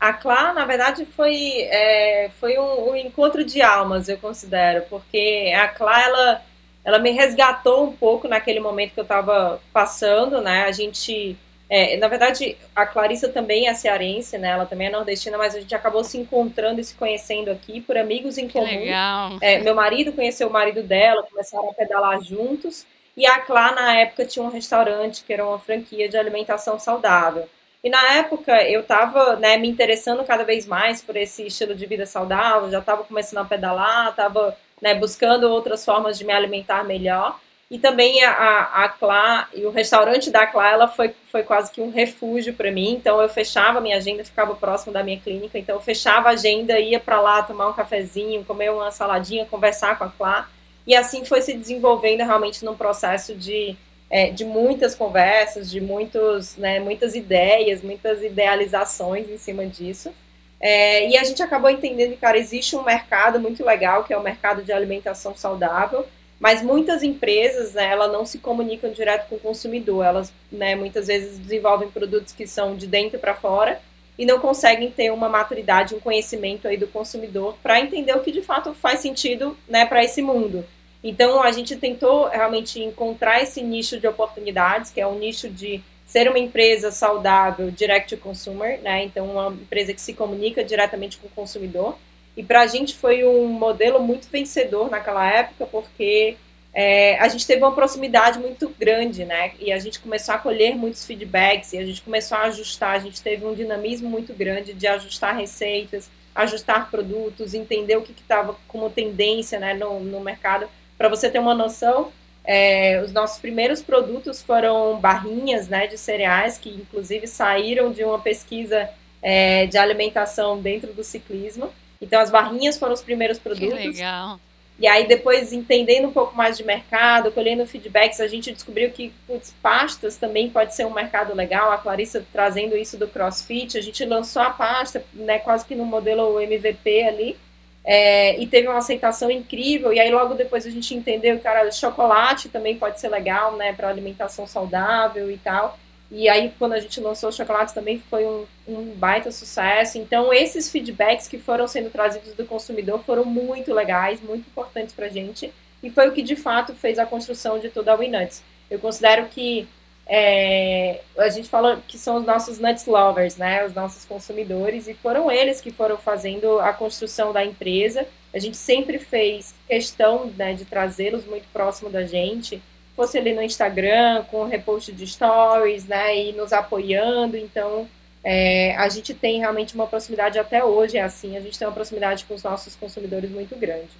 A Clá, na verdade, foi, é, foi um, um, encontro de almas, eu considero, porque a Clá, ela, ela me resgatou um pouco naquele momento que eu estava passando, né? A gente é, na verdade, a Clarissa também é cearense, né? Ela também é nordestina, mas a gente acabou se encontrando e se conhecendo aqui por amigos em comum. Legal. É, meu marido conheceu o marido dela, começaram a pedalar juntos. E a Clá, na época, tinha um restaurante que era uma franquia de alimentação saudável. E na época eu estava né, me interessando cada vez mais por esse estilo de vida saudável, já estava começando a pedalar, estava né, buscando outras formas de me alimentar melhor. E também a, a Clá, e o restaurante da Clá, ela foi, foi quase que um refúgio para mim. Então eu fechava minha agenda, ficava próximo da minha clínica. Então eu fechava a agenda, ia para lá tomar um cafezinho, comer uma saladinha, conversar com a Clá. E assim foi se desenvolvendo realmente num processo de, é, de muitas conversas, de muitos, né, muitas ideias, muitas idealizações em cima disso. É, e a gente acabou entendendo que, cara, existe um mercado muito legal, que é o mercado de alimentação saudável, mas muitas empresas, né, não se comunicam direto com o consumidor. Elas, né, muitas vezes desenvolvem produtos que são de dentro para fora e não conseguem ter uma maturidade, um conhecimento aí do consumidor para entender o que de fato faz sentido, né, para esse mundo. Então a gente tentou realmente encontrar esse nicho de oportunidades, que é um nicho de ser uma empresa saudável, direct to consumer, né? Então uma empresa que se comunica diretamente com o consumidor. E para a gente foi um modelo muito vencedor naquela época, porque é, a gente teve uma proximidade muito grande, né? E a gente começou a colher muitos feedbacks e a gente começou a ajustar. A gente teve um dinamismo muito grande de ajustar receitas, ajustar produtos, entender o que estava como tendência né, no, no mercado. Para você ter uma noção, é, os nossos primeiros produtos foram barrinhas né, de cereais, que inclusive saíram de uma pesquisa é, de alimentação dentro do ciclismo. Então, as barrinhas foram os primeiros produtos. Que legal. E aí, depois, entendendo um pouco mais de mercado, colhendo feedbacks, a gente descobriu que putz, pastas também pode ser um mercado legal. A Clarissa trazendo isso do CrossFit, a gente lançou a pasta, né, quase que no modelo MVP ali, é, e teve uma aceitação incrível. E aí, logo depois, a gente entendeu que, cara, chocolate também pode ser legal, né, para alimentação saudável e tal. E aí, quando a gente lançou o chocolate, também foi um, um baita sucesso. Então, esses feedbacks que foram sendo trazidos do consumidor foram muito legais, muito importantes para a gente. E foi o que, de fato, fez a construção de toda a WeNuts. Eu considero que é, a gente fala que são os nossos nuts lovers, né, os nossos consumidores, e foram eles que foram fazendo a construção da empresa. A gente sempre fez questão né, de trazê-los muito próximo da gente fosse ali no Instagram, com repost de stories, né, e nos apoiando. Então, é, a gente tem realmente uma proximidade até hoje, é assim, a gente tem uma proximidade com os nossos consumidores muito grande.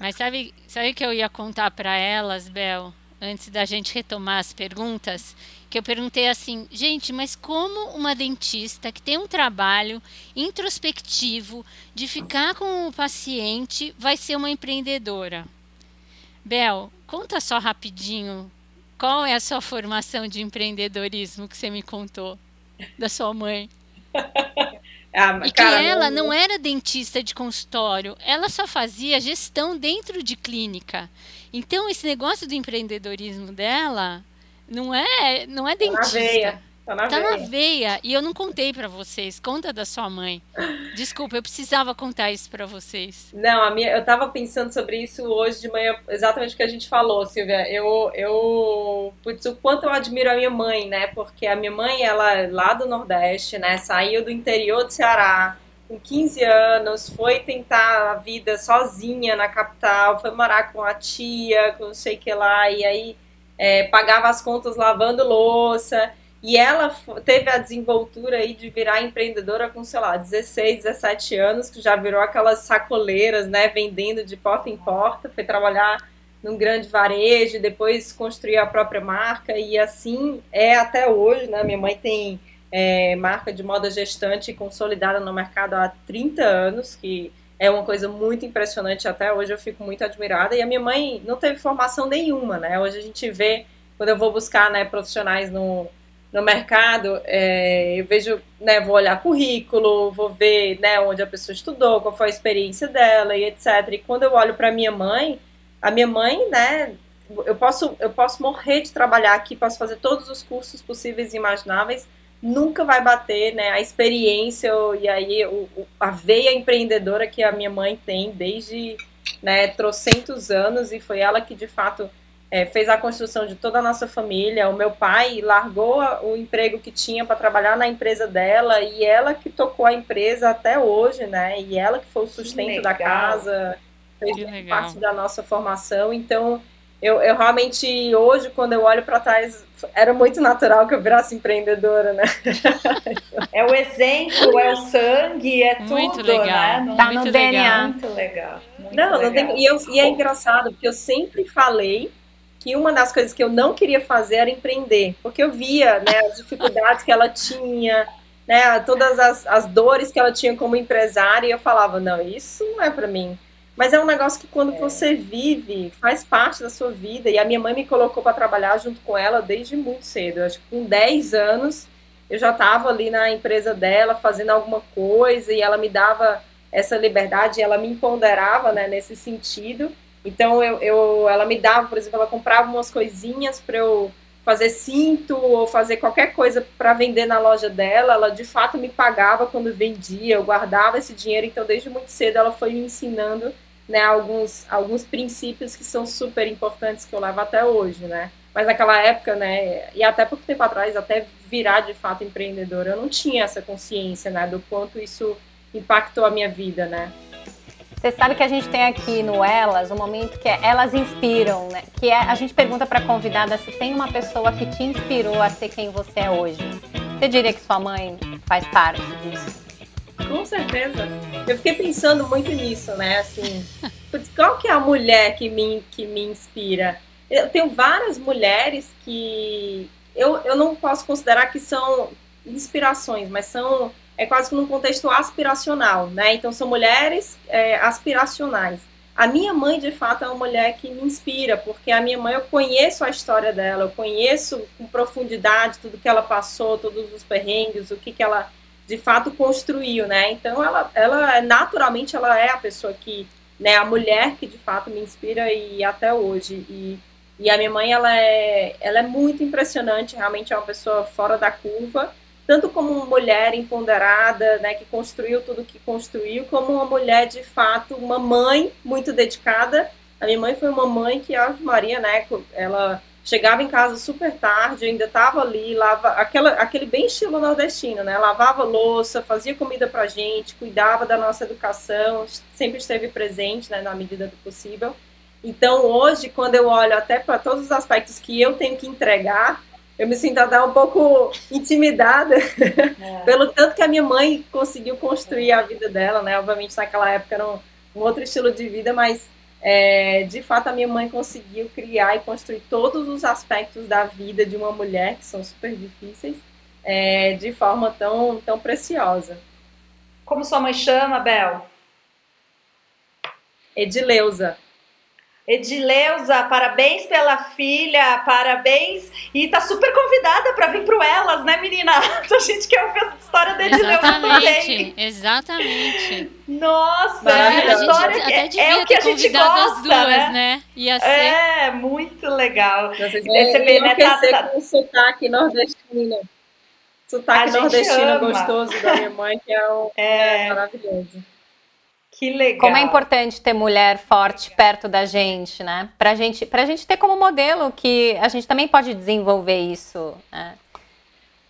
Mas sabe, sabe que eu ia contar para elas, Bel, antes da gente retomar as perguntas? Que eu perguntei assim, gente, mas como uma dentista que tem um trabalho introspectivo de ficar com o paciente vai ser uma empreendedora? Bel, conta só rapidinho qual é a sua formação de empreendedorismo que você me contou da sua mãe. ah, e cara, que ela não... não era dentista de consultório, ela só fazia gestão dentro de clínica. Então esse negócio do empreendedorismo dela não é, não é dentista. Tá na, tá veia. na veia. E eu não contei para vocês. Conta da sua mãe. Desculpa, eu precisava contar isso para vocês. Não, a minha, eu tava pensando sobre isso hoje de manhã, exatamente o que a gente falou, Silvia. Eu, eu, putz, o quanto eu admiro a minha mãe, né? Porque a minha mãe, ela é lá do Nordeste, né? Saiu do interior do Ceará com 15 anos, foi tentar a vida sozinha na capital, foi morar com a tia, com não sei o que lá, e aí é, pagava as contas lavando louça. E ela teve a desenvoltura aí de virar empreendedora com, sei lá, 16, 17 anos, que já virou aquelas sacoleiras, né, vendendo de porta em porta, foi trabalhar num grande varejo, depois construir a própria marca, e assim é até hoje, né, minha mãe tem é, marca de moda gestante consolidada no mercado há 30 anos, que é uma coisa muito impressionante até hoje, eu fico muito admirada, e a minha mãe não teve formação nenhuma, né, hoje a gente vê, quando eu vou buscar, né, profissionais no no mercado, é, eu vejo, né, vou olhar currículo, vou ver, né, onde a pessoa estudou, qual foi a experiência dela e etc. E quando eu olho para minha mãe, a minha mãe, né, eu posso, eu posso morrer de trabalhar aqui, posso fazer todos os cursos possíveis e imagináveis, nunca vai bater, né, a experiência e aí o, a veia empreendedora que a minha mãe tem desde, né, trocentos anos e foi ela que de fato é, fez a construção de toda a nossa família. O meu pai largou o emprego que tinha para trabalhar na empresa dela e ela que tocou a empresa até hoje, né? E ela que foi o sustento da casa, fez parte da nossa formação. Então, eu, eu realmente, hoje, quando eu olho para trás, era muito natural que eu virasse empreendedora, né? é o exemplo, é o sangue, é muito tudo, legal. né? Não, tá muito no legal. DNA. Muito legal. Muito não, legal. não tem, e, eu, e é engraçado, porque eu sempre falei que uma das coisas que eu não queria fazer era empreender, porque eu via né, as dificuldades que ela tinha, né, todas as, as dores que ela tinha como empresária, e eu falava, não, isso não é para mim. Mas é um negócio que quando é. você vive, faz parte da sua vida. E a minha mãe me colocou para trabalhar junto com ela desde muito cedo. Eu acho que com 10 anos eu já estava ali na empresa dela fazendo alguma coisa e ela me dava essa liberdade, ela me empoderava né, nesse sentido. Então eu, eu, ela me dava, por exemplo, ela comprava umas coisinhas para eu fazer cinto ou fazer qualquer coisa para vender na loja dela. Ela de fato me pagava quando vendia, eu guardava esse dinheiro. Então desde muito cedo ela foi me ensinando né, alguns, alguns princípios que são super importantes que eu levo até hoje, né? Mas naquela época, né, e até pouco tempo atrás, até virar de fato empreendedora, eu não tinha essa consciência, né, do quanto isso impactou a minha vida, né? Você sabe que a gente tem aqui no Elas um momento que é Elas Inspiram, né? Que é, a gente pergunta para convidada se tem uma pessoa que te inspirou a ser quem você é hoje. Você diria que sua mãe faz parte disso? Com certeza. Eu fiquei pensando muito nisso, né? Assim, qual que é a mulher que me, que me inspira? Eu tenho várias mulheres que eu, eu não posso considerar que são inspirações, mas são é quase que num contexto aspiracional, né? Então são mulheres é, aspiracionais. A minha mãe, de fato, é uma mulher que me inspira, porque a minha mãe, eu conheço a história dela, eu conheço com profundidade tudo que ela passou, todos os perrengues, o que, que ela de fato construiu, né? Então ela, ela naturalmente ela é a pessoa que, né, a mulher que de fato me inspira e até hoje. E, e a minha mãe, ela é, ela é muito impressionante, realmente é uma pessoa fora da curva tanto como uma mulher empoderada, né, que construiu tudo que construiu, como uma mulher de fato, uma mãe muito dedicada. A minha mãe foi uma mãe que, a Maria, né, ela chegava em casa super tarde, ainda estava ali, lava, aquela, aquele bem estilo nordestino, né, lavava louça, fazia comida para gente, cuidava da nossa educação, sempre esteve presente, né, na medida do possível. Então, hoje, quando eu olho até para todos os aspectos que eu tenho que entregar, eu me sinto até um pouco intimidada é. pelo tanto que a minha mãe conseguiu construir a vida dela, né? Obviamente naquela época era um, um outro estilo de vida, mas é, de fato a minha mãe conseguiu criar e construir todos os aspectos da vida de uma mulher que são super difíceis é, de forma tão, tão preciosa. Como sua mãe chama, Bel? Edileuza. Edileuza, parabéns pela filha, parabéns. E tá super convidada para vir pro Elas, né, menina? A gente quer ouvir a história da Edileuza também. Exatamente. Nossa, é a história que, é o que a gente gosta, as duas, né? né? Ia ser... É, muito legal. Vocês Receber, né, tá, tá... com sotaque nordestino. Sotaque nordestino gostoso da minha mãe, que é, um, é... é maravilhoso. Que legal. Como é importante ter mulher forte perto da gente, né? Pra gente, pra gente ter como modelo que a gente também pode desenvolver isso, né?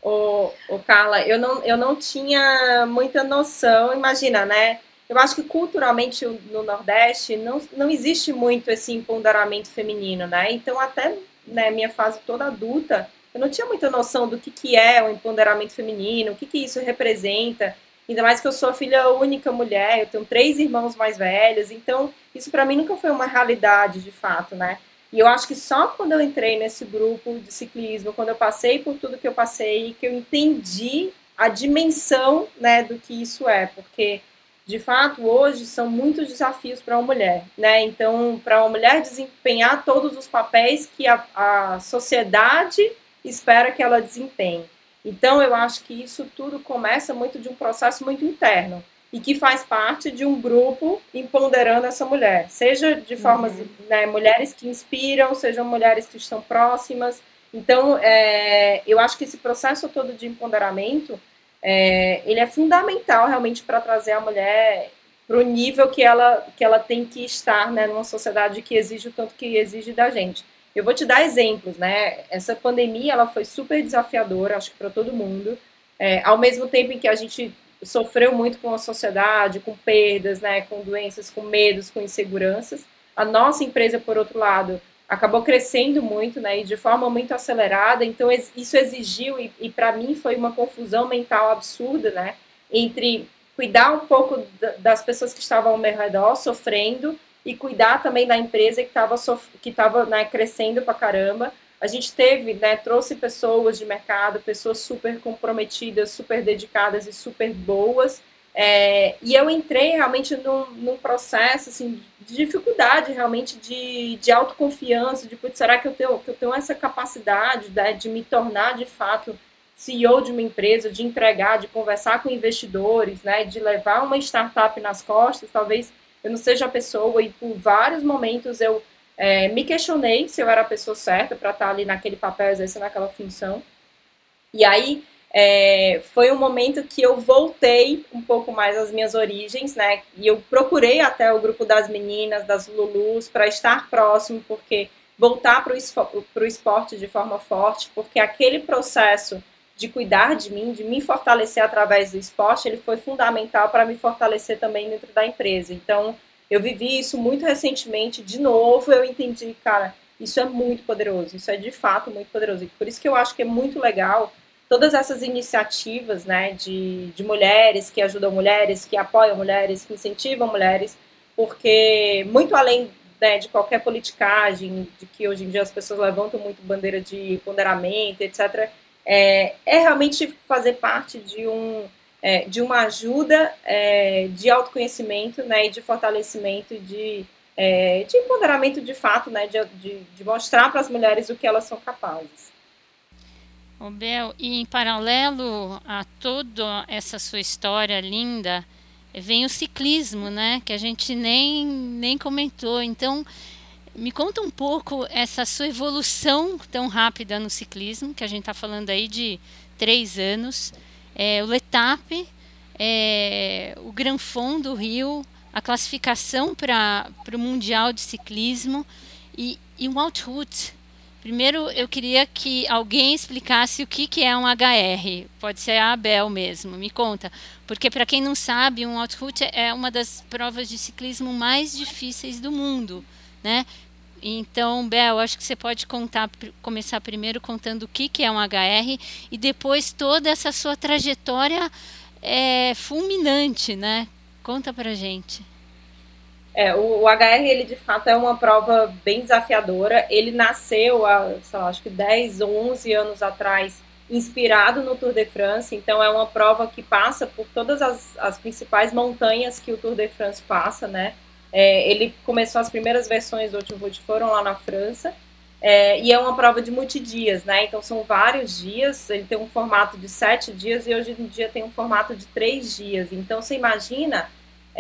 Ô, ô Carla, eu não, eu não tinha muita noção, imagina, né? Eu acho que culturalmente no Nordeste não, não existe muito esse empoderamento feminino, né? Então, até né, minha fase toda adulta, eu não tinha muita noção do que, que é o empoderamento feminino, o que, que isso representa. Ainda mais que eu sou a filha única mulher, eu tenho três irmãos mais velhos, então isso para mim nunca foi uma realidade de fato, né? E eu acho que só quando eu entrei nesse grupo de ciclismo, quando eu passei por tudo que eu passei, que eu entendi a dimensão, né, do que isso é, porque de fato hoje são muitos desafios para uma mulher, né? Então, para uma mulher desempenhar todos os papéis que a, a sociedade espera que ela desempenhe. Então, eu acho que isso tudo começa muito de um processo muito interno e que faz parte de um grupo empoderando essa mulher, seja de formas, uhum. né, mulheres que inspiram, sejam mulheres que estão próximas. Então, é, eu acho que esse processo todo de empoderamento, é, ele é fundamental realmente para trazer a mulher para o nível que ela, que ela tem que estar, né, numa sociedade que exige o tanto que exige da gente. Eu vou te dar exemplos, né? Essa pandemia ela foi super desafiadora, acho que para todo mundo. É, ao mesmo tempo em que a gente sofreu muito com a sociedade, com perdas, né, com doenças, com medos, com inseguranças, a nossa empresa, por outro lado, acabou crescendo muito, né, e de forma muito acelerada. Então isso exigiu e, e para mim foi uma confusão mental absurda, né, entre cuidar um pouco das pessoas que estavam ao meu redor sofrendo e cuidar também da empresa que estava que tava, né, crescendo pra caramba. A gente teve, né, trouxe pessoas de mercado, pessoas super comprometidas, super dedicadas e super boas, É, e eu entrei realmente num, num, processo assim, de dificuldade realmente de, de autoconfiança, de putz, será que eu tenho, que eu tenho essa capacidade né, de me tornar de fato CEO de uma empresa, de entregar, de conversar com investidores, né, de levar uma startup nas costas, talvez eu não seja a pessoa e por vários momentos eu é, me questionei se eu era a pessoa certa para estar ali naquele papel, exercendo aquela função. E aí é, foi um momento que eu voltei um pouco mais às minhas origens, né? E eu procurei até o grupo das meninas, das Lulus, para estar próximo, porque voltar para o esporte de forma forte, porque aquele processo de cuidar de mim, de me fortalecer através do esporte, ele foi fundamental para me fortalecer também dentro da empresa. Então, eu vivi isso muito recentemente, de novo, eu entendi, cara, isso é muito poderoso, isso é de fato muito poderoso. E por isso que eu acho que é muito legal todas essas iniciativas né, de, de mulheres que ajudam mulheres, que apoiam mulheres, que incentivam mulheres, porque muito além né, de qualquer politicagem, de que hoje em dia as pessoas levantam muito bandeira de ponderamento, etc., é, é realmente fazer parte de, um, é, de uma ajuda é, de autoconhecimento né, e de fortalecimento de, é, de empoderamento de fato, né, de, de, de mostrar para as mulheres o que elas são capazes. O Bel, e em paralelo a toda essa sua história linda, vem o ciclismo, né? Que a gente nem, nem comentou. Então, me conta um pouco essa sua evolução tão rápida no ciclismo, que a gente está falando aí de três anos. É, o Letap, é, o Gran Fond do Rio, a classificação para o Mundial de Ciclismo e, e o Outroute, Primeiro, eu queria que alguém explicasse o que, que é um HR. Pode ser a Abel mesmo, me conta. Porque, para quem não sabe, um Outroute é uma das provas de ciclismo mais difíceis do mundo. Né? Então, Bel, acho que você pode contar, começar primeiro contando o que, que é um HR e depois toda essa sua trajetória é, fulminante, né? Conta pra gente. É, o, o, HR, ele de fato é uma prova bem desafiadora. Ele nasceu há, sei lá, acho que 10 ou 11 anos atrás, inspirado no Tour de France. Então, é uma prova que passa por todas as, as principais montanhas que o Tour de France passa, né? É, ele começou as primeiras versões do Tour foram lá na França. É, e é uma prova de multidias, né? Então são vários dias. Ele tem um formato de sete dias e hoje em dia tem um formato de três dias. Então você imagina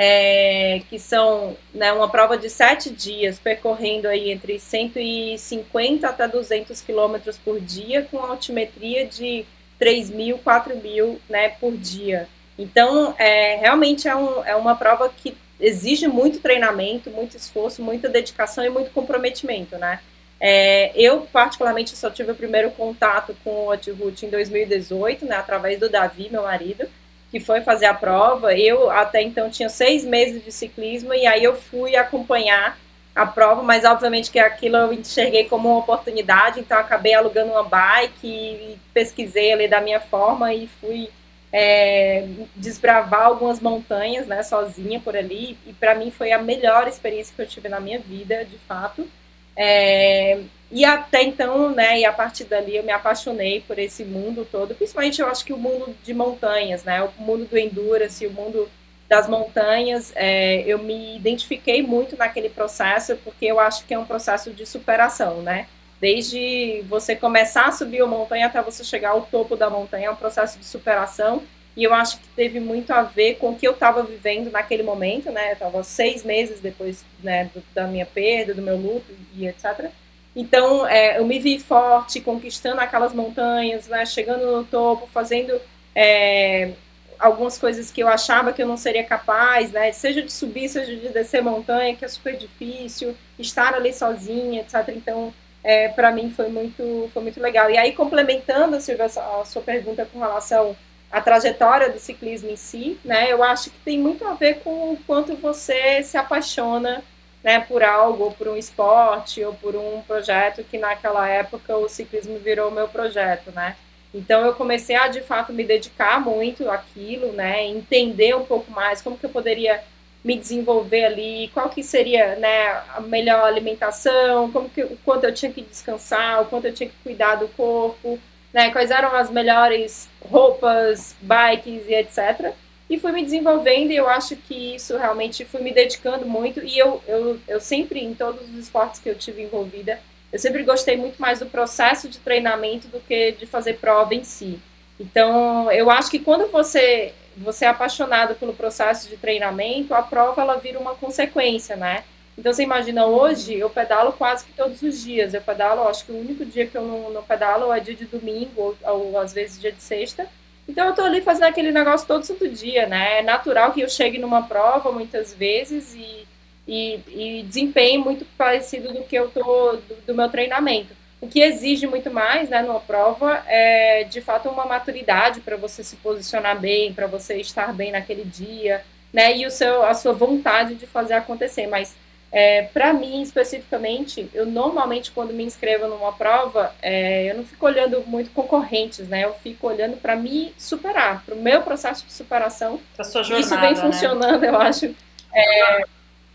é, que são né, uma prova de sete dias, percorrendo aí entre 150 até 200 quilômetros por dia, com altimetria de 3 mil, 4 mil né, por dia. Então, é, realmente é, um, é uma prova que exige muito treinamento, muito esforço, muita dedicação e muito comprometimento, né? É, eu, particularmente, só tive o primeiro contato com o Outroute em 2018, né, através do Davi, meu marido, que foi fazer a prova. Eu até então tinha seis meses de ciclismo e aí eu fui acompanhar a prova, mas obviamente que aquilo eu enxerguei como uma oportunidade, então acabei alugando uma bike pesquisei ali da minha forma e fui é, desbravar algumas montanhas, né, sozinha por ali, e para mim foi a melhor experiência que eu tive na minha vida, de fato. É, e até então, né, e a partir dali eu me apaixonei por esse mundo todo, principalmente eu acho que o mundo de montanhas, né, o mundo do endurance, o mundo das montanhas, é, eu me identifiquei muito naquele processo, porque eu acho que é um processo de superação, né, desde você começar a subir a montanha até você chegar ao topo da montanha, é um processo de superação, e eu acho que teve muito a ver com o que eu estava vivendo naquele momento, né, eu estava seis meses depois, né, do, da minha perda, do meu luto e etc., então, é, eu me vi forte, conquistando aquelas montanhas, né, chegando no topo, fazendo é, algumas coisas que eu achava que eu não seria capaz, né, seja de subir, seja de descer montanha, que é super difícil, estar ali sozinha, etc. Então, é, para mim foi muito, foi muito legal. E aí, complementando, Silvia, a sua pergunta com relação à trajetória do ciclismo em si, né, eu acho que tem muito a ver com o quanto você se apaixona né, por algo, ou por um esporte, ou por um projeto que naquela época o ciclismo virou meu projeto, né? Então eu comecei a de fato me dedicar muito àquilo, né, entender um pouco mais como que eu poderia me desenvolver ali, qual que seria, né, a melhor alimentação, como que o quanto eu tinha que descansar, o quanto eu tinha que cuidar do corpo, né, quais eram as melhores roupas, bikes e etc. e fui me desenvolvendo e eu acho que isso realmente fui me dedicando muito e eu, eu, eu sempre, em todos os esportes que eu tive envolvida, eu sempre gostei muito mais do processo de treinamento do que de fazer prova em si. Então, eu acho que quando você você é apaixonado pelo processo de treinamento, a prova ela vira uma consequência, né? Então você imagina hoje, eu pedalo quase que todos os dias. Eu pedalo, acho que o único dia que eu não, não pedalo é dia de domingo, ou, ou às vezes dia de sexta. Então eu tô ali fazendo aquele negócio todo santo dia, né? É natural que eu chegue numa prova muitas vezes e, e, e desempenhe muito parecido do que eu tô do, do, meu treinamento. O que exige muito mais, né, numa prova é de fato uma maturidade para você se posicionar bem, para você estar bem naquele dia, né? E o seu a sua vontade de fazer acontecer, mas é, para mim, especificamente, eu normalmente, quando me inscrevo numa prova, é, eu não fico olhando muito concorrentes, né? Eu fico olhando para me superar, para o meu processo de superação. sua jornada, Isso vem né? funcionando, eu acho, é,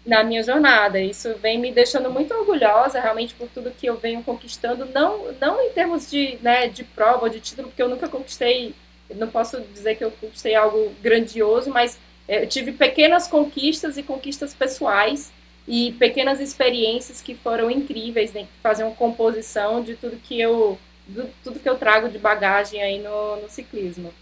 na minha jornada. Isso vem me deixando muito orgulhosa, realmente, por tudo que eu venho conquistando, não, não em termos de, né, de prova de título, porque eu nunca conquistei, não posso dizer que eu conquistei algo grandioso, mas é, eu tive pequenas conquistas e conquistas pessoais e pequenas experiências que foram incríveis, né, que fazem uma composição de tudo que eu do, tudo que eu trago de bagagem aí no, no ciclismo.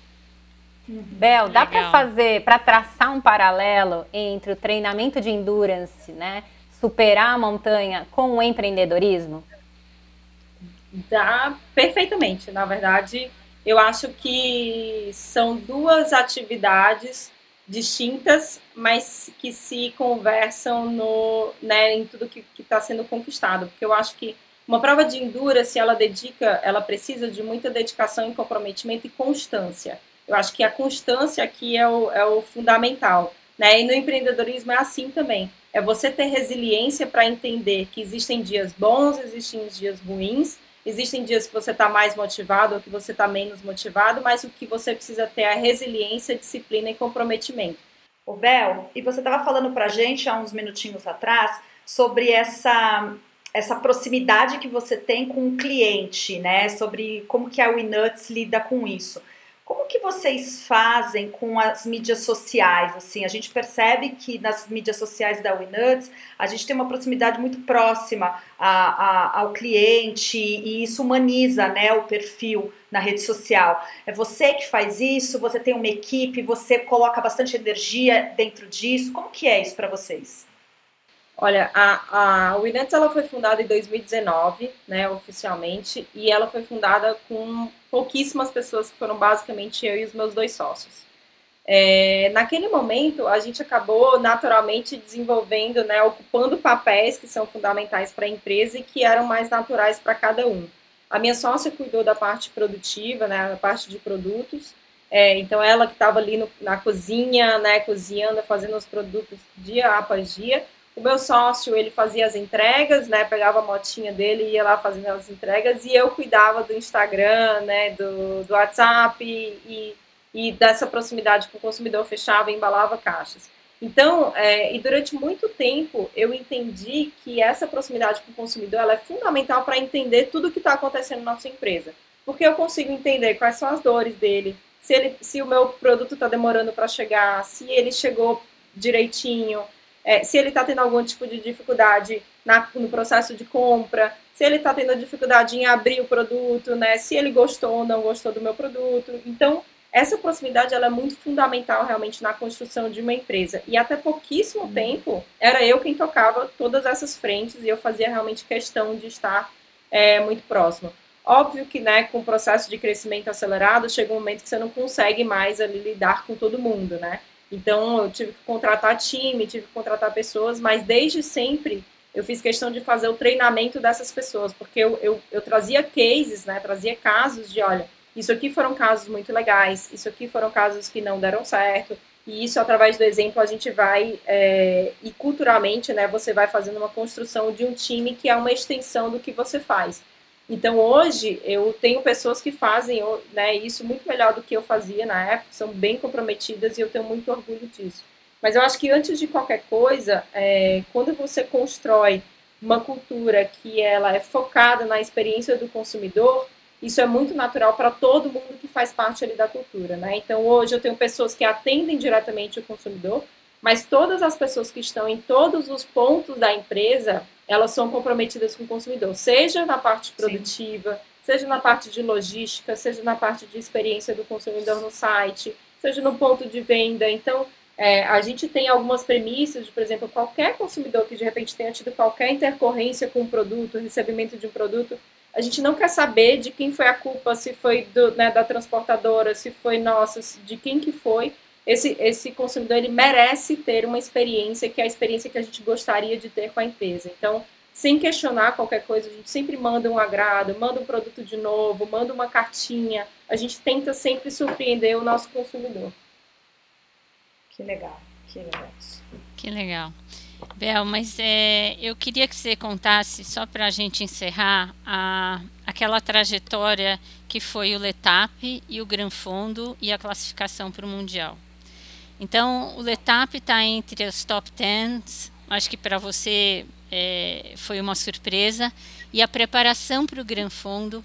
Bel, dá para fazer, para traçar um paralelo entre o treinamento de endurance, né, superar a montanha com o empreendedorismo? Dá perfeitamente. Na verdade, eu acho que são duas atividades distintas, mas que se conversam no, né, em tudo que está sendo conquistado. Porque eu acho que uma prova de endurance, ela dedica, ela precisa de muita dedicação e comprometimento e constância. Eu acho que a constância aqui é o, é o fundamental. Né? E no empreendedorismo é assim também. É você ter resiliência para entender que existem dias bons, existem dias ruins, Existem dias que você está mais motivado ou que você está menos motivado, mas o que você precisa ter é resiliência, disciplina e comprometimento. O Bel, e você estava falando para gente há uns minutinhos atrás sobre essa essa proximidade que você tem com o cliente, né? Sobre como que a Winuts lida com isso. Como que vocês fazem com as mídias sociais? Assim, a gente percebe que nas mídias sociais da Winuts a gente tem uma proximidade muito próxima a, a, ao cliente e isso humaniza, né, o perfil na rede social. É você que faz isso? Você tem uma equipe? Você coloca bastante energia dentro disso? Como que é isso para vocês? Olha, a, a Winuts ela foi fundada em 2019, né, oficialmente, e ela foi fundada com pouquíssimas pessoas que foram basicamente eu e os meus dois sócios. É, naquele momento, a gente acabou naturalmente desenvolvendo, né, ocupando papéis que são fundamentais para a empresa e que eram mais naturais para cada um. A minha sócia cuidou da parte produtiva, né, da parte de produtos, é, então ela que estava ali no, na cozinha, né, cozinhando, fazendo os produtos dia após dia. O meu sócio, ele fazia as entregas, né? Pegava a motinha dele e ia lá fazendo as entregas. E eu cuidava do Instagram, né? Do, do WhatsApp e, e dessa proximidade com o consumidor. Fechava e embalava caixas. Então, é, e durante muito tempo, eu entendi que essa proximidade com o consumidor ela é fundamental para entender tudo o que está acontecendo na nossa empresa. Porque eu consigo entender quais são as dores dele, se, ele, se o meu produto está demorando para chegar, se ele chegou direitinho, é, se ele está tendo algum tipo de dificuldade na, no processo de compra, se ele está tendo dificuldade em abrir o produto, né, se ele gostou ou não gostou do meu produto. Então, essa proximidade ela é muito fundamental realmente na construção de uma empresa. E até pouquíssimo uhum. tempo era eu quem tocava todas essas frentes e eu fazia realmente questão de estar é, muito próximo. Óbvio que, né, com o processo de crescimento acelerado, chega um momento que você não consegue mais ali lidar com todo mundo, né? Então, eu tive que contratar time, tive que contratar pessoas, mas desde sempre eu fiz questão de fazer o treinamento dessas pessoas, porque eu, eu, eu trazia cases, né, trazia casos de, olha, isso aqui foram casos muito legais, isso aqui foram casos que não deram certo, e isso, através do exemplo, a gente vai, é, e culturalmente, né, você vai fazendo uma construção de um time que é uma extensão do que você faz. Então hoje eu tenho pessoas que fazem né, isso muito melhor do que eu fazia na época, são bem comprometidas e eu tenho muito orgulho disso. Mas eu acho que antes de qualquer coisa, é, quando você constrói uma cultura que ela é focada na experiência do consumidor, isso é muito natural para todo mundo que faz parte ali da cultura, né? Então hoje eu tenho pessoas que atendem diretamente o consumidor, mas todas as pessoas que estão em todos os pontos da empresa, elas são comprometidas com o consumidor, seja na parte produtiva, Sim. seja na parte de logística, seja na parte de experiência do consumidor no site, seja no ponto de venda. Então, é, a gente tem algumas premissas de, por exemplo, qualquer consumidor que de repente tenha tido qualquer intercorrência com o produto, recebimento de um produto, a gente não quer saber de quem foi a culpa, se foi do, né, da transportadora, se foi nossa, de quem que foi. Esse, esse consumidor ele merece ter uma experiência que é a experiência que a gente gostaria de ter com a empresa. Então, sem questionar qualquer coisa, a gente sempre manda um agrado, manda um produto de novo, manda uma cartinha. A gente tenta sempre surpreender o nosso consumidor. Que legal, que legal. Que legal. Bel, mas é, eu queria que você contasse, só para a gente encerrar, a, aquela trajetória que foi o Letap e o Gran Fondo e a classificação para o Mundial. Então, o Letap está entre os top 10, acho que para você é, foi uma surpresa, e a preparação para o Gran Fondo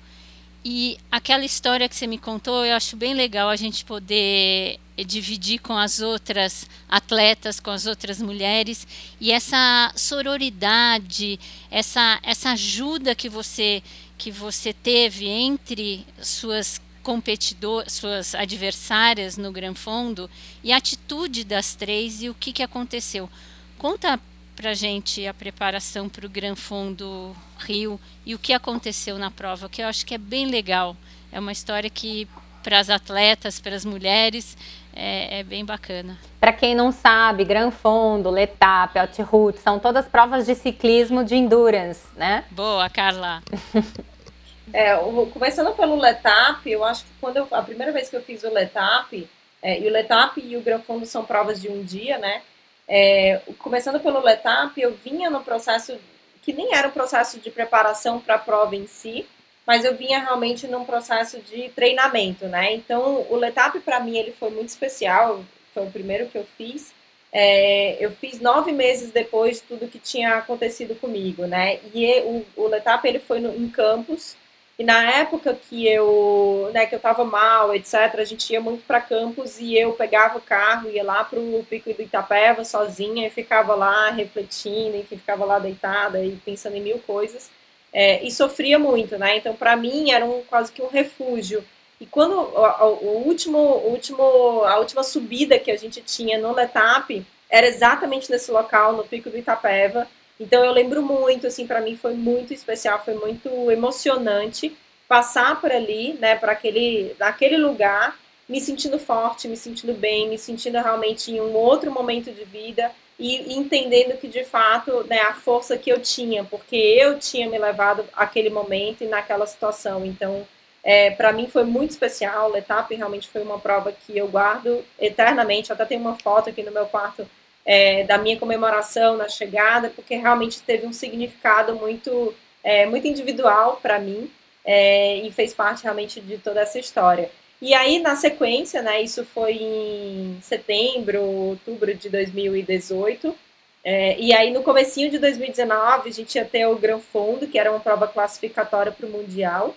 e aquela história que você me contou, eu acho bem legal a gente poder dividir com as outras atletas, com as outras mulheres. E essa sororidade, essa essa ajuda que você que você teve entre suas competidoras, suas adversárias no Gran Fondo e a atitude das três e o que que aconteceu. Conta para gente a preparação para o Gran Fundo Rio e o que aconteceu na prova, que eu acho que é bem legal. É uma história que para as atletas, para as mulheres, é, é bem bacana. Para quem não sabe, Gran Fondo, Letap, Altroute, são todas provas de ciclismo de endurance, né? Boa, Carla. é, começando pelo Letap, eu acho que quando eu, a primeira vez que eu fiz o Letap, é, e o Letap e o Gran Fondo são provas de um dia, né? É, começando pelo Letap, eu vinha no processo que nem era um processo de preparação para a prova em si, mas eu vinha realmente num processo de treinamento, né? Então, o Letap para mim ele foi muito especial, foi o primeiro que eu fiz. É, eu fiz nove meses depois de tudo que tinha acontecido comigo, né? E o, o Letap ele foi no, em campus e na época que eu, né, que eu tava mal, etc, a gente ia muito para campos e eu pegava o carro, ia lá pro Pico do Itapeva sozinha e ficava lá refletindo, enfim, ficava lá deitada e pensando em mil coisas. É, e sofria muito, né? Então, para mim, era um, quase que um refúgio. E quando o, o, último, o último, a última subida que a gente tinha no Letap era exatamente nesse local, no Pico do Itapeva, então eu lembro muito, assim, para mim foi muito especial, foi muito emocionante passar por ali, né, para aquele, naquele lugar, me sentindo forte, me sentindo bem, me sentindo realmente em um outro momento de vida e entendendo que de fato, né, a força que eu tinha, porque eu tinha me levado àquele momento e naquela situação. Então, é, para mim foi muito especial. O etapa realmente foi uma prova que eu guardo eternamente. até tem uma foto aqui no meu quarto é, da minha comemoração na chegada, porque realmente teve um significado muito, é, muito individual para mim é, e fez parte realmente de toda essa história. E aí, na sequência, né, isso foi em setembro, outubro de 2018, é, e aí no comecinho de 2019 a gente ia ter o Gran Fundo, que era uma prova classificatória para o Mundial,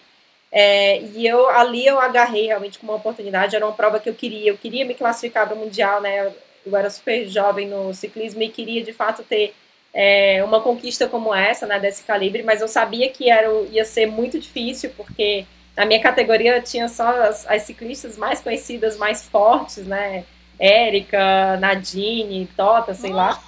é, e eu ali eu agarrei realmente como uma oportunidade, era uma prova que eu queria, eu queria me classificar para o Mundial, né, eu era super jovem no ciclismo e queria de fato ter é, uma conquista como essa, né, desse calibre, mas eu sabia que era, ia ser muito difícil, porque na minha categoria tinha só as, as ciclistas mais conhecidas, mais fortes, né, Érica, Nadine, Tota, sei lá.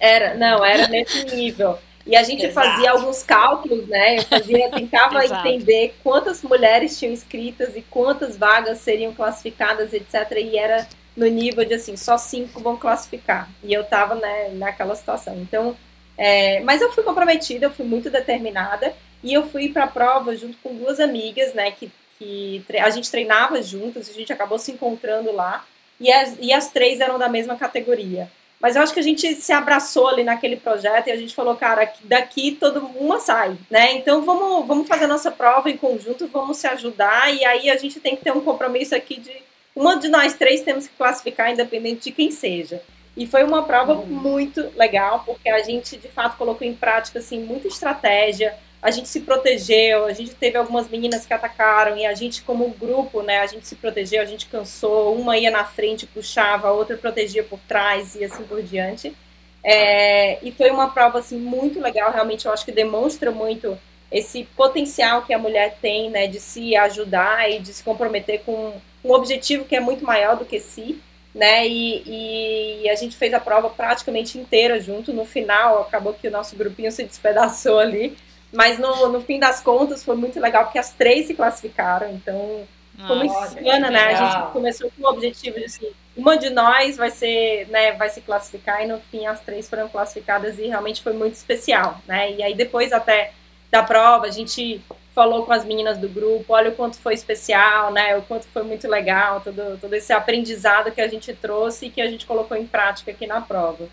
Era, não, era nesse nível. E a gente Exato. fazia alguns cálculos, né? Eu fazia, tentava entender quantas mulheres tinham inscritas e quantas vagas seriam classificadas, etc. E era no nível de assim, só cinco vão classificar. E eu tava né, naquela situação. Então, é, mas eu fui comprometida, eu fui muito determinada e eu fui para a prova junto com duas amigas, né, que, que a gente treinava juntas, a gente acabou se encontrando lá e as, e as três eram da mesma categoria. Mas eu acho que a gente se abraçou ali naquele projeto e a gente falou, cara, daqui todo uma sai, né? Então vamos, vamos fazer a nossa prova em conjunto, vamos se ajudar e aí a gente tem que ter um compromisso aqui de uma de nós três temos que classificar, independente de quem seja. E foi uma prova uhum. muito legal, porque a gente, de fato, colocou em prática, assim, muita estratégia, a gente se protegeu, a gente teve algumas meninas que atacaram e a gente como grupo, né, a gente se protegeu, a gente cansou, uma ia na frente, puxava, a outra protegia por trás e assim por diante. É, e foi uma prova assim muito legal, realmente eu acho que demonstra muito esse potencial que a mulher tem, né, de se ajudar e de se comprometer com um objetivo que é muito maior do que si, né, e, e, a gente fez a prova praticamente inteira junto, no final acabou que o nosso grupinho se despedaçou ali, mas no, no fim das contas foi muito legal, porque as três se classificaram, então foi muito bacana, né, a gente começou com o objetivo de assim, uma de nós vai ser, né, vai se classificar, e no fim as três foram classificadas e realmente foi muito especial, né, e aí depois até da prova, a gente falou com as meninas do grupo, olha o quanto foi especial, né? O quanto foi muito legal, todo, todo esse aprendizado que a gente trouxe e que a gente colocou em prática aqui na prova.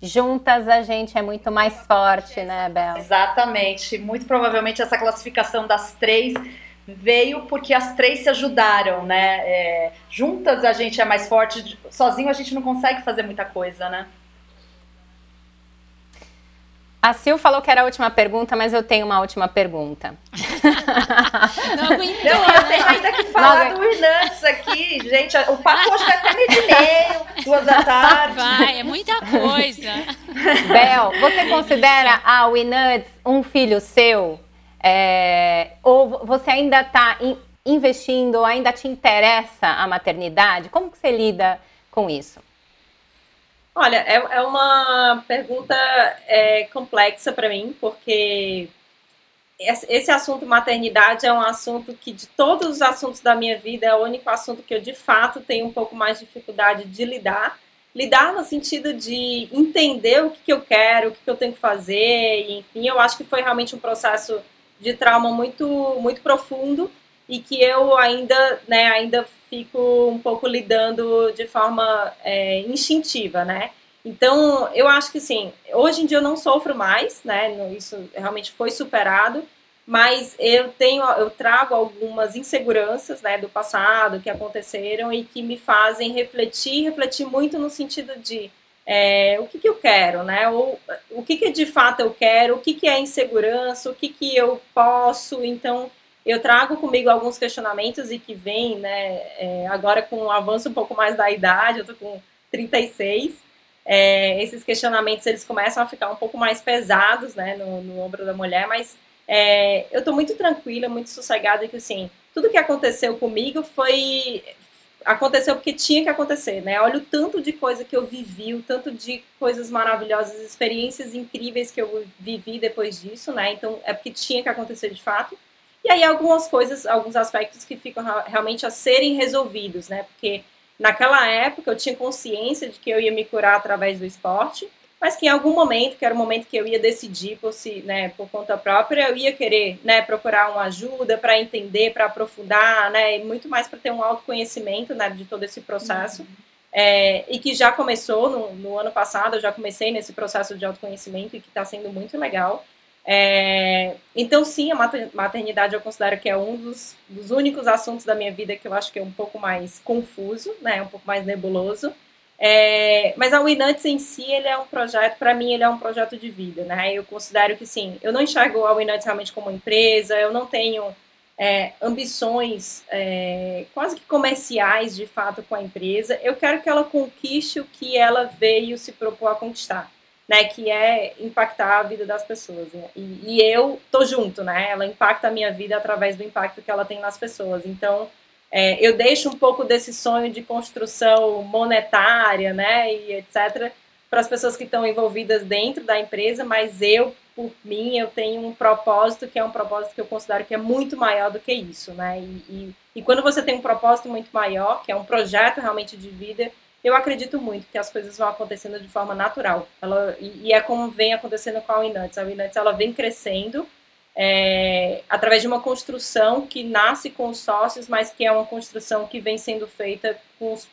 Juntas a gente é muito mais forte, né, Bel? Exatamente. Muito provavelmente essa classificação das três veio porque as três se ajudaram, né? É, juntas a gente é mais forte, sozinho a gente não consegue fazer muita coisa, né? A Sil falou que era a última pergunta, mas eu tenho uma última pergunta. Não aguentou. Não, eu tenho ainda que falar Não, do Inantes aqui, gente. O papo hoje vai até meio de meio, duas da tarde. Vai, é muita coisa. Bel, você considera a Winnuts um filho seu? É, ou você ainda está in, investindo, ainda te interessa a maternidade? Como que você lida com isso? Olha, é, é uma pergunta é, complexa para mim, porque esse assunto maternidade é um assunto que, de todos os assuntos da minha vida, é o único assunto que eu, de fato, tenho um pouco mais de dificuldade de lidar. Lidar no sentido de entender o que, que eu quero, o que, que eu tenho que fazer, enfim, eu acho que foi realmente um processo de trauma muito, muito profundo e que eu ainda, né, ainda fico um pouco lidando de forma é, instintiva, né? Então, eu acho que sim, hoje em dia eu não sofro mais, né? Isso realmente foi superado, mas eu tenho, eu trago algumas inseguranças, né, do passado que aconteceram e que me fazem refletir, refletir muito no sentido de é, o que, que eu quero, né? Ou, o que, que de fato eu quero, o que, que é insegurança, o que, que eu posso. Então, eu trago comigo alguns questionamentos e que vem, né, é, agora com o avanço um pouco mais da idade, eu tô com 36, é, esses questionamentos eles começam a ficar um pouco mais pesados, né, no, no ombro da mulher, mas é, eu tô muito tranquila, muito sossegada que, assim, tudo que aconteceu comigo foi, aconteceu porque tinha que acontecer, né? Olha o tanto de coisa que eu vivi, o tanto de coisas maravilhosas, experiências incríveis que eu vivi depois disso, né? Então é porque tinha que acontecer de fato. E aí algumas coisas, alguns aspectos que ficam realmente a serem resolvidos, né? Porque naquela época eu tinha consciência de que eu ia me curar através do esporte, mas que em algum momento, que era o momento que eu ia decidir por si, né, por conta própria, eu ia querer, né, procurar uma ajuda para entender, para aprofundar, né, e muito mais para ter um autoconhecimento, né, de todo esse processo. Uhum. É, e que já começou no, no, ano passado, eu já comecei nesse processo de autoconhecimento e que está sendo muito legal. É, então, sim, a maternidade eu considero que é um dos, dos, únicos assuntos da minha vida que eu acho que é um pouco mais confuso, né, um pouco mais nebuloso. É, mas a Winnuts em si, ele é um projeto, para mim, ele é um projeto de vida, né? Eu considero que, sim, eu não enxergo a Winnuts realmente como empresa, eu não tenho é, ambições é, quase que comerciais, de fato, com a empresa. Eu quero que ela conquiste o que ela veio se propor a conquistar né, que é impactar a vida das pessoas. Né? E, e, eu tô junto, né? Ela impacta a minha vida através do impacto que ela tem nas pessoas. Então, é, eu deixo um pouco desse sonho de construção monetária, né, e etc, para as pessoas que estão envolvidas dentro da empresa, mas eu, por mim, eu tenho um propósito que é um propósito que eu considero que é muito maior do que isso, né? E, e, e quando você tem um propósito muito maior, que é um projeto realmente de vida, eu acredito muito que as coisas vão acontecendo de forma natural. Ela, e, e é como vem acontecendo com a Winuts. A Winuts ela vem crescendo é, através de uma construção que nasce com os sócios, mas que é uma construção que vem sendo feita com os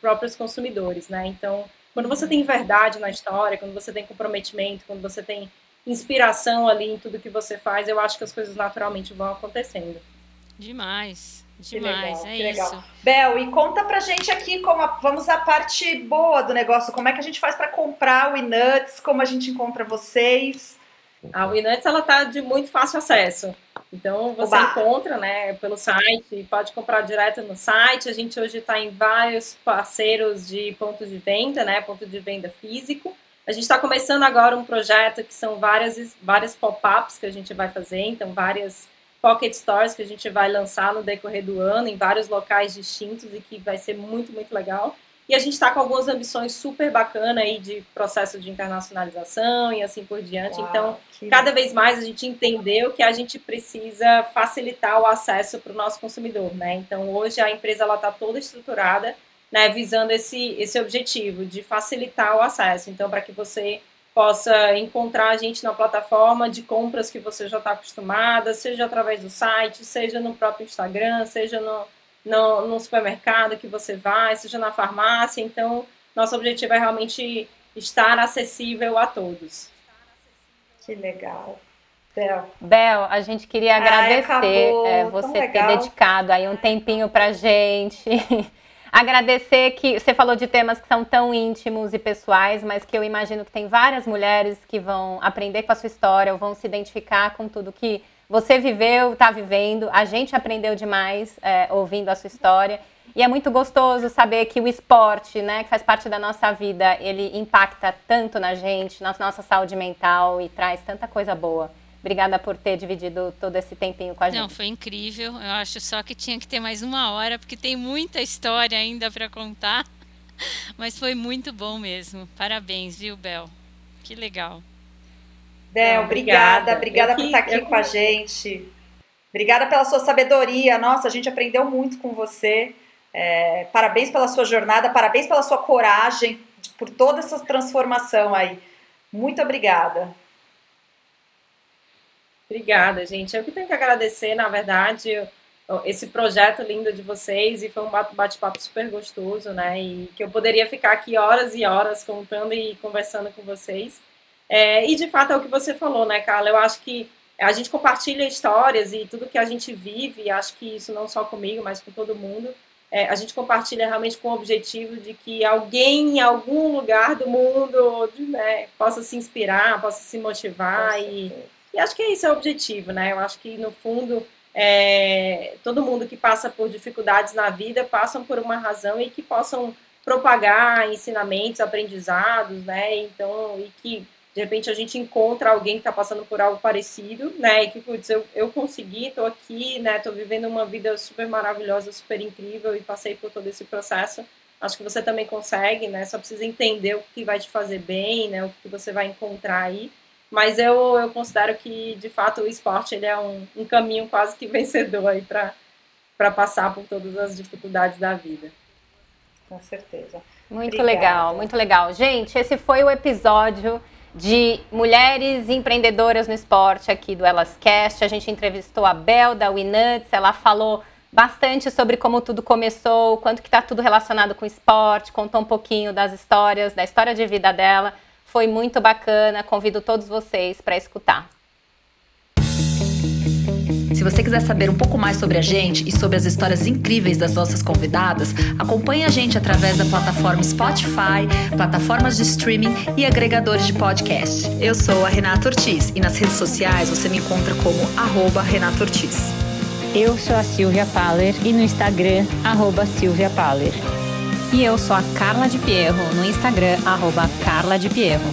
próprios consumidores, né? Então, quando você tem verdade na história, quando você tem comprometimento, quando você tem inspiração ali em tudo que você faz, eu acho que as coisas naturalmente vão acontecendo. Demais. Demais, legal, é isso. Bel, e conta pra gente aqui como a, vamos à parte boa do negócio, como é que a gente faz para comprar o Inuts, como a gente encontra vocês. A Winnuts, ela tá de muito fácil acesso. Então, você Oba. encontra, né, pelo site, pode comprar direto no site. A gente hoje está em vários parceiros de pontos de venda, né, ponto de venda físico. A gente está começando agora um projeto que são várias, várias pop-ups que a gente vai fazer, então várias pocket stores que a gente vai lançar no decorrer do ano em vários locais distintos e que vai ser muito, muito legal. E a gente está com algumas ambições super bacanas aí de processo de internacionalização e assim por diante. Uau, então, cada vez mais a gente entendeu que a gente precisa facilitar o acesso para o nosso consumidor, né? Então, hoje a empresa ela está toda estruturada, né, visando esse, esse objetivo de facilitar o acesso. Então, para que você possa encontrar a gente na plataforma de compras que você já está acostumada, seja através do site, seja no próprio Instagram, seja no no, no supermercado que você vai, seja na farmácia. Então, nosso objetivo é realmente estar acessível a todos. Que legal. Bel. Bel, a gente queria agradecer Ai, é, você ter dedicado aí um tempinho pra gente. agradecer que você falou de temas que são tão íntimos e pessoais, mas que eu imagino que tem várias mulheres que vão aprender com a sua história, ou vão se identificar com tudo que você viveu, está vivendo, a gente aprendeu demais é, ouvindo a sua história. E é muito gostoso saber que o esporte, né, que faz parte da nossa vida, ele impacta tanto na gente, na nossa saúde mental e traz tanta coisa boa. Obrigada por ter dividido todo esse tempinho com a gente. Não, foi incrível. Eu acho só que tinha que ter mais uma hora, porque tem muita história ainda para contar. Mas foi muito bom mesmo. Parabéns, viu, Bel? Que legal. Del, obrigada, obrigada, por estar aqui com a gente. Obrigada pela sua sabedoria. Nossa, a gente aprendeu muito com você. É, parabéns pela sua jornada, parabéns pela sua coragem, por toda essa transformação aí. Muito obrigada. Obrigada, gente. Eu que tenho que agradecer, na verdade, esse projeto lindo de vocês e foi um bate-papo super gostoso, né? E que eu poderia ficar aqui horas e horas contando e conversando com vocês. É, e de fato é o que você falou, né, Carla? Eu acho que a gente compartilha histórias e tudo que a gente vive, acho que isso não só comigo, mas com todo mundo. É, a gente compartilha realmente com o objetivo de que alguém em algum lugar do mundo né, possa se inspirar, possa se motivar e, e, acho que esse é o objetivo, né? Eu acho que no fundo é, todo mundo que passa por dificuldades na vida passam por uma razão e que possam propagar ensinamentos, aprendizados, né? Então e que de repente a gente encontra alguém que está passando por algo parecido, né? E que, putz, eu, eu consegui, estou aqui, né? Estou vivendo uma vida super maravilhosa, super incrível e passei por todo esse processo. Acho que você também consegue, né? Só precisa entender o que vai te fazer bem, né? O que você vai encontrar aí. Mas eu, eu considero que, de fato, o esporte ele é um, um caminho quase que vencedor aí para passar por todas as dificuldades da vida. Com certeza. Muito Obrigada. legal, muito legal. Gente, esse foi o episódio de mulheres empreendedoras no esporte aqui do Elas Cast. A gente entrevistou a Bel da Winuts, ela falou bastante sobre como tudo começou, quanto que está tudo relacionado com esporte, contou um pouquinho das histórias, da história de vida dela. Foi muito bacana, convido todos vocês para escutar. Se você quiser saber um pouco mais sobre a gente e sobre as histórias incríveis das nossas convidadas, acompanhe a gente através da plataforma Spotify, plataformas de streaming e agregadores de podcast. Eu sou a Renata Ortiz e nas redes sociais você me encontra como arroba Renata Ortiz. Eu sou a Silvia Paller e no Instagram, arroba Silvia Paller. E eu sou a Carla de Pierro, no Instagram, arroba Carla de Pierro.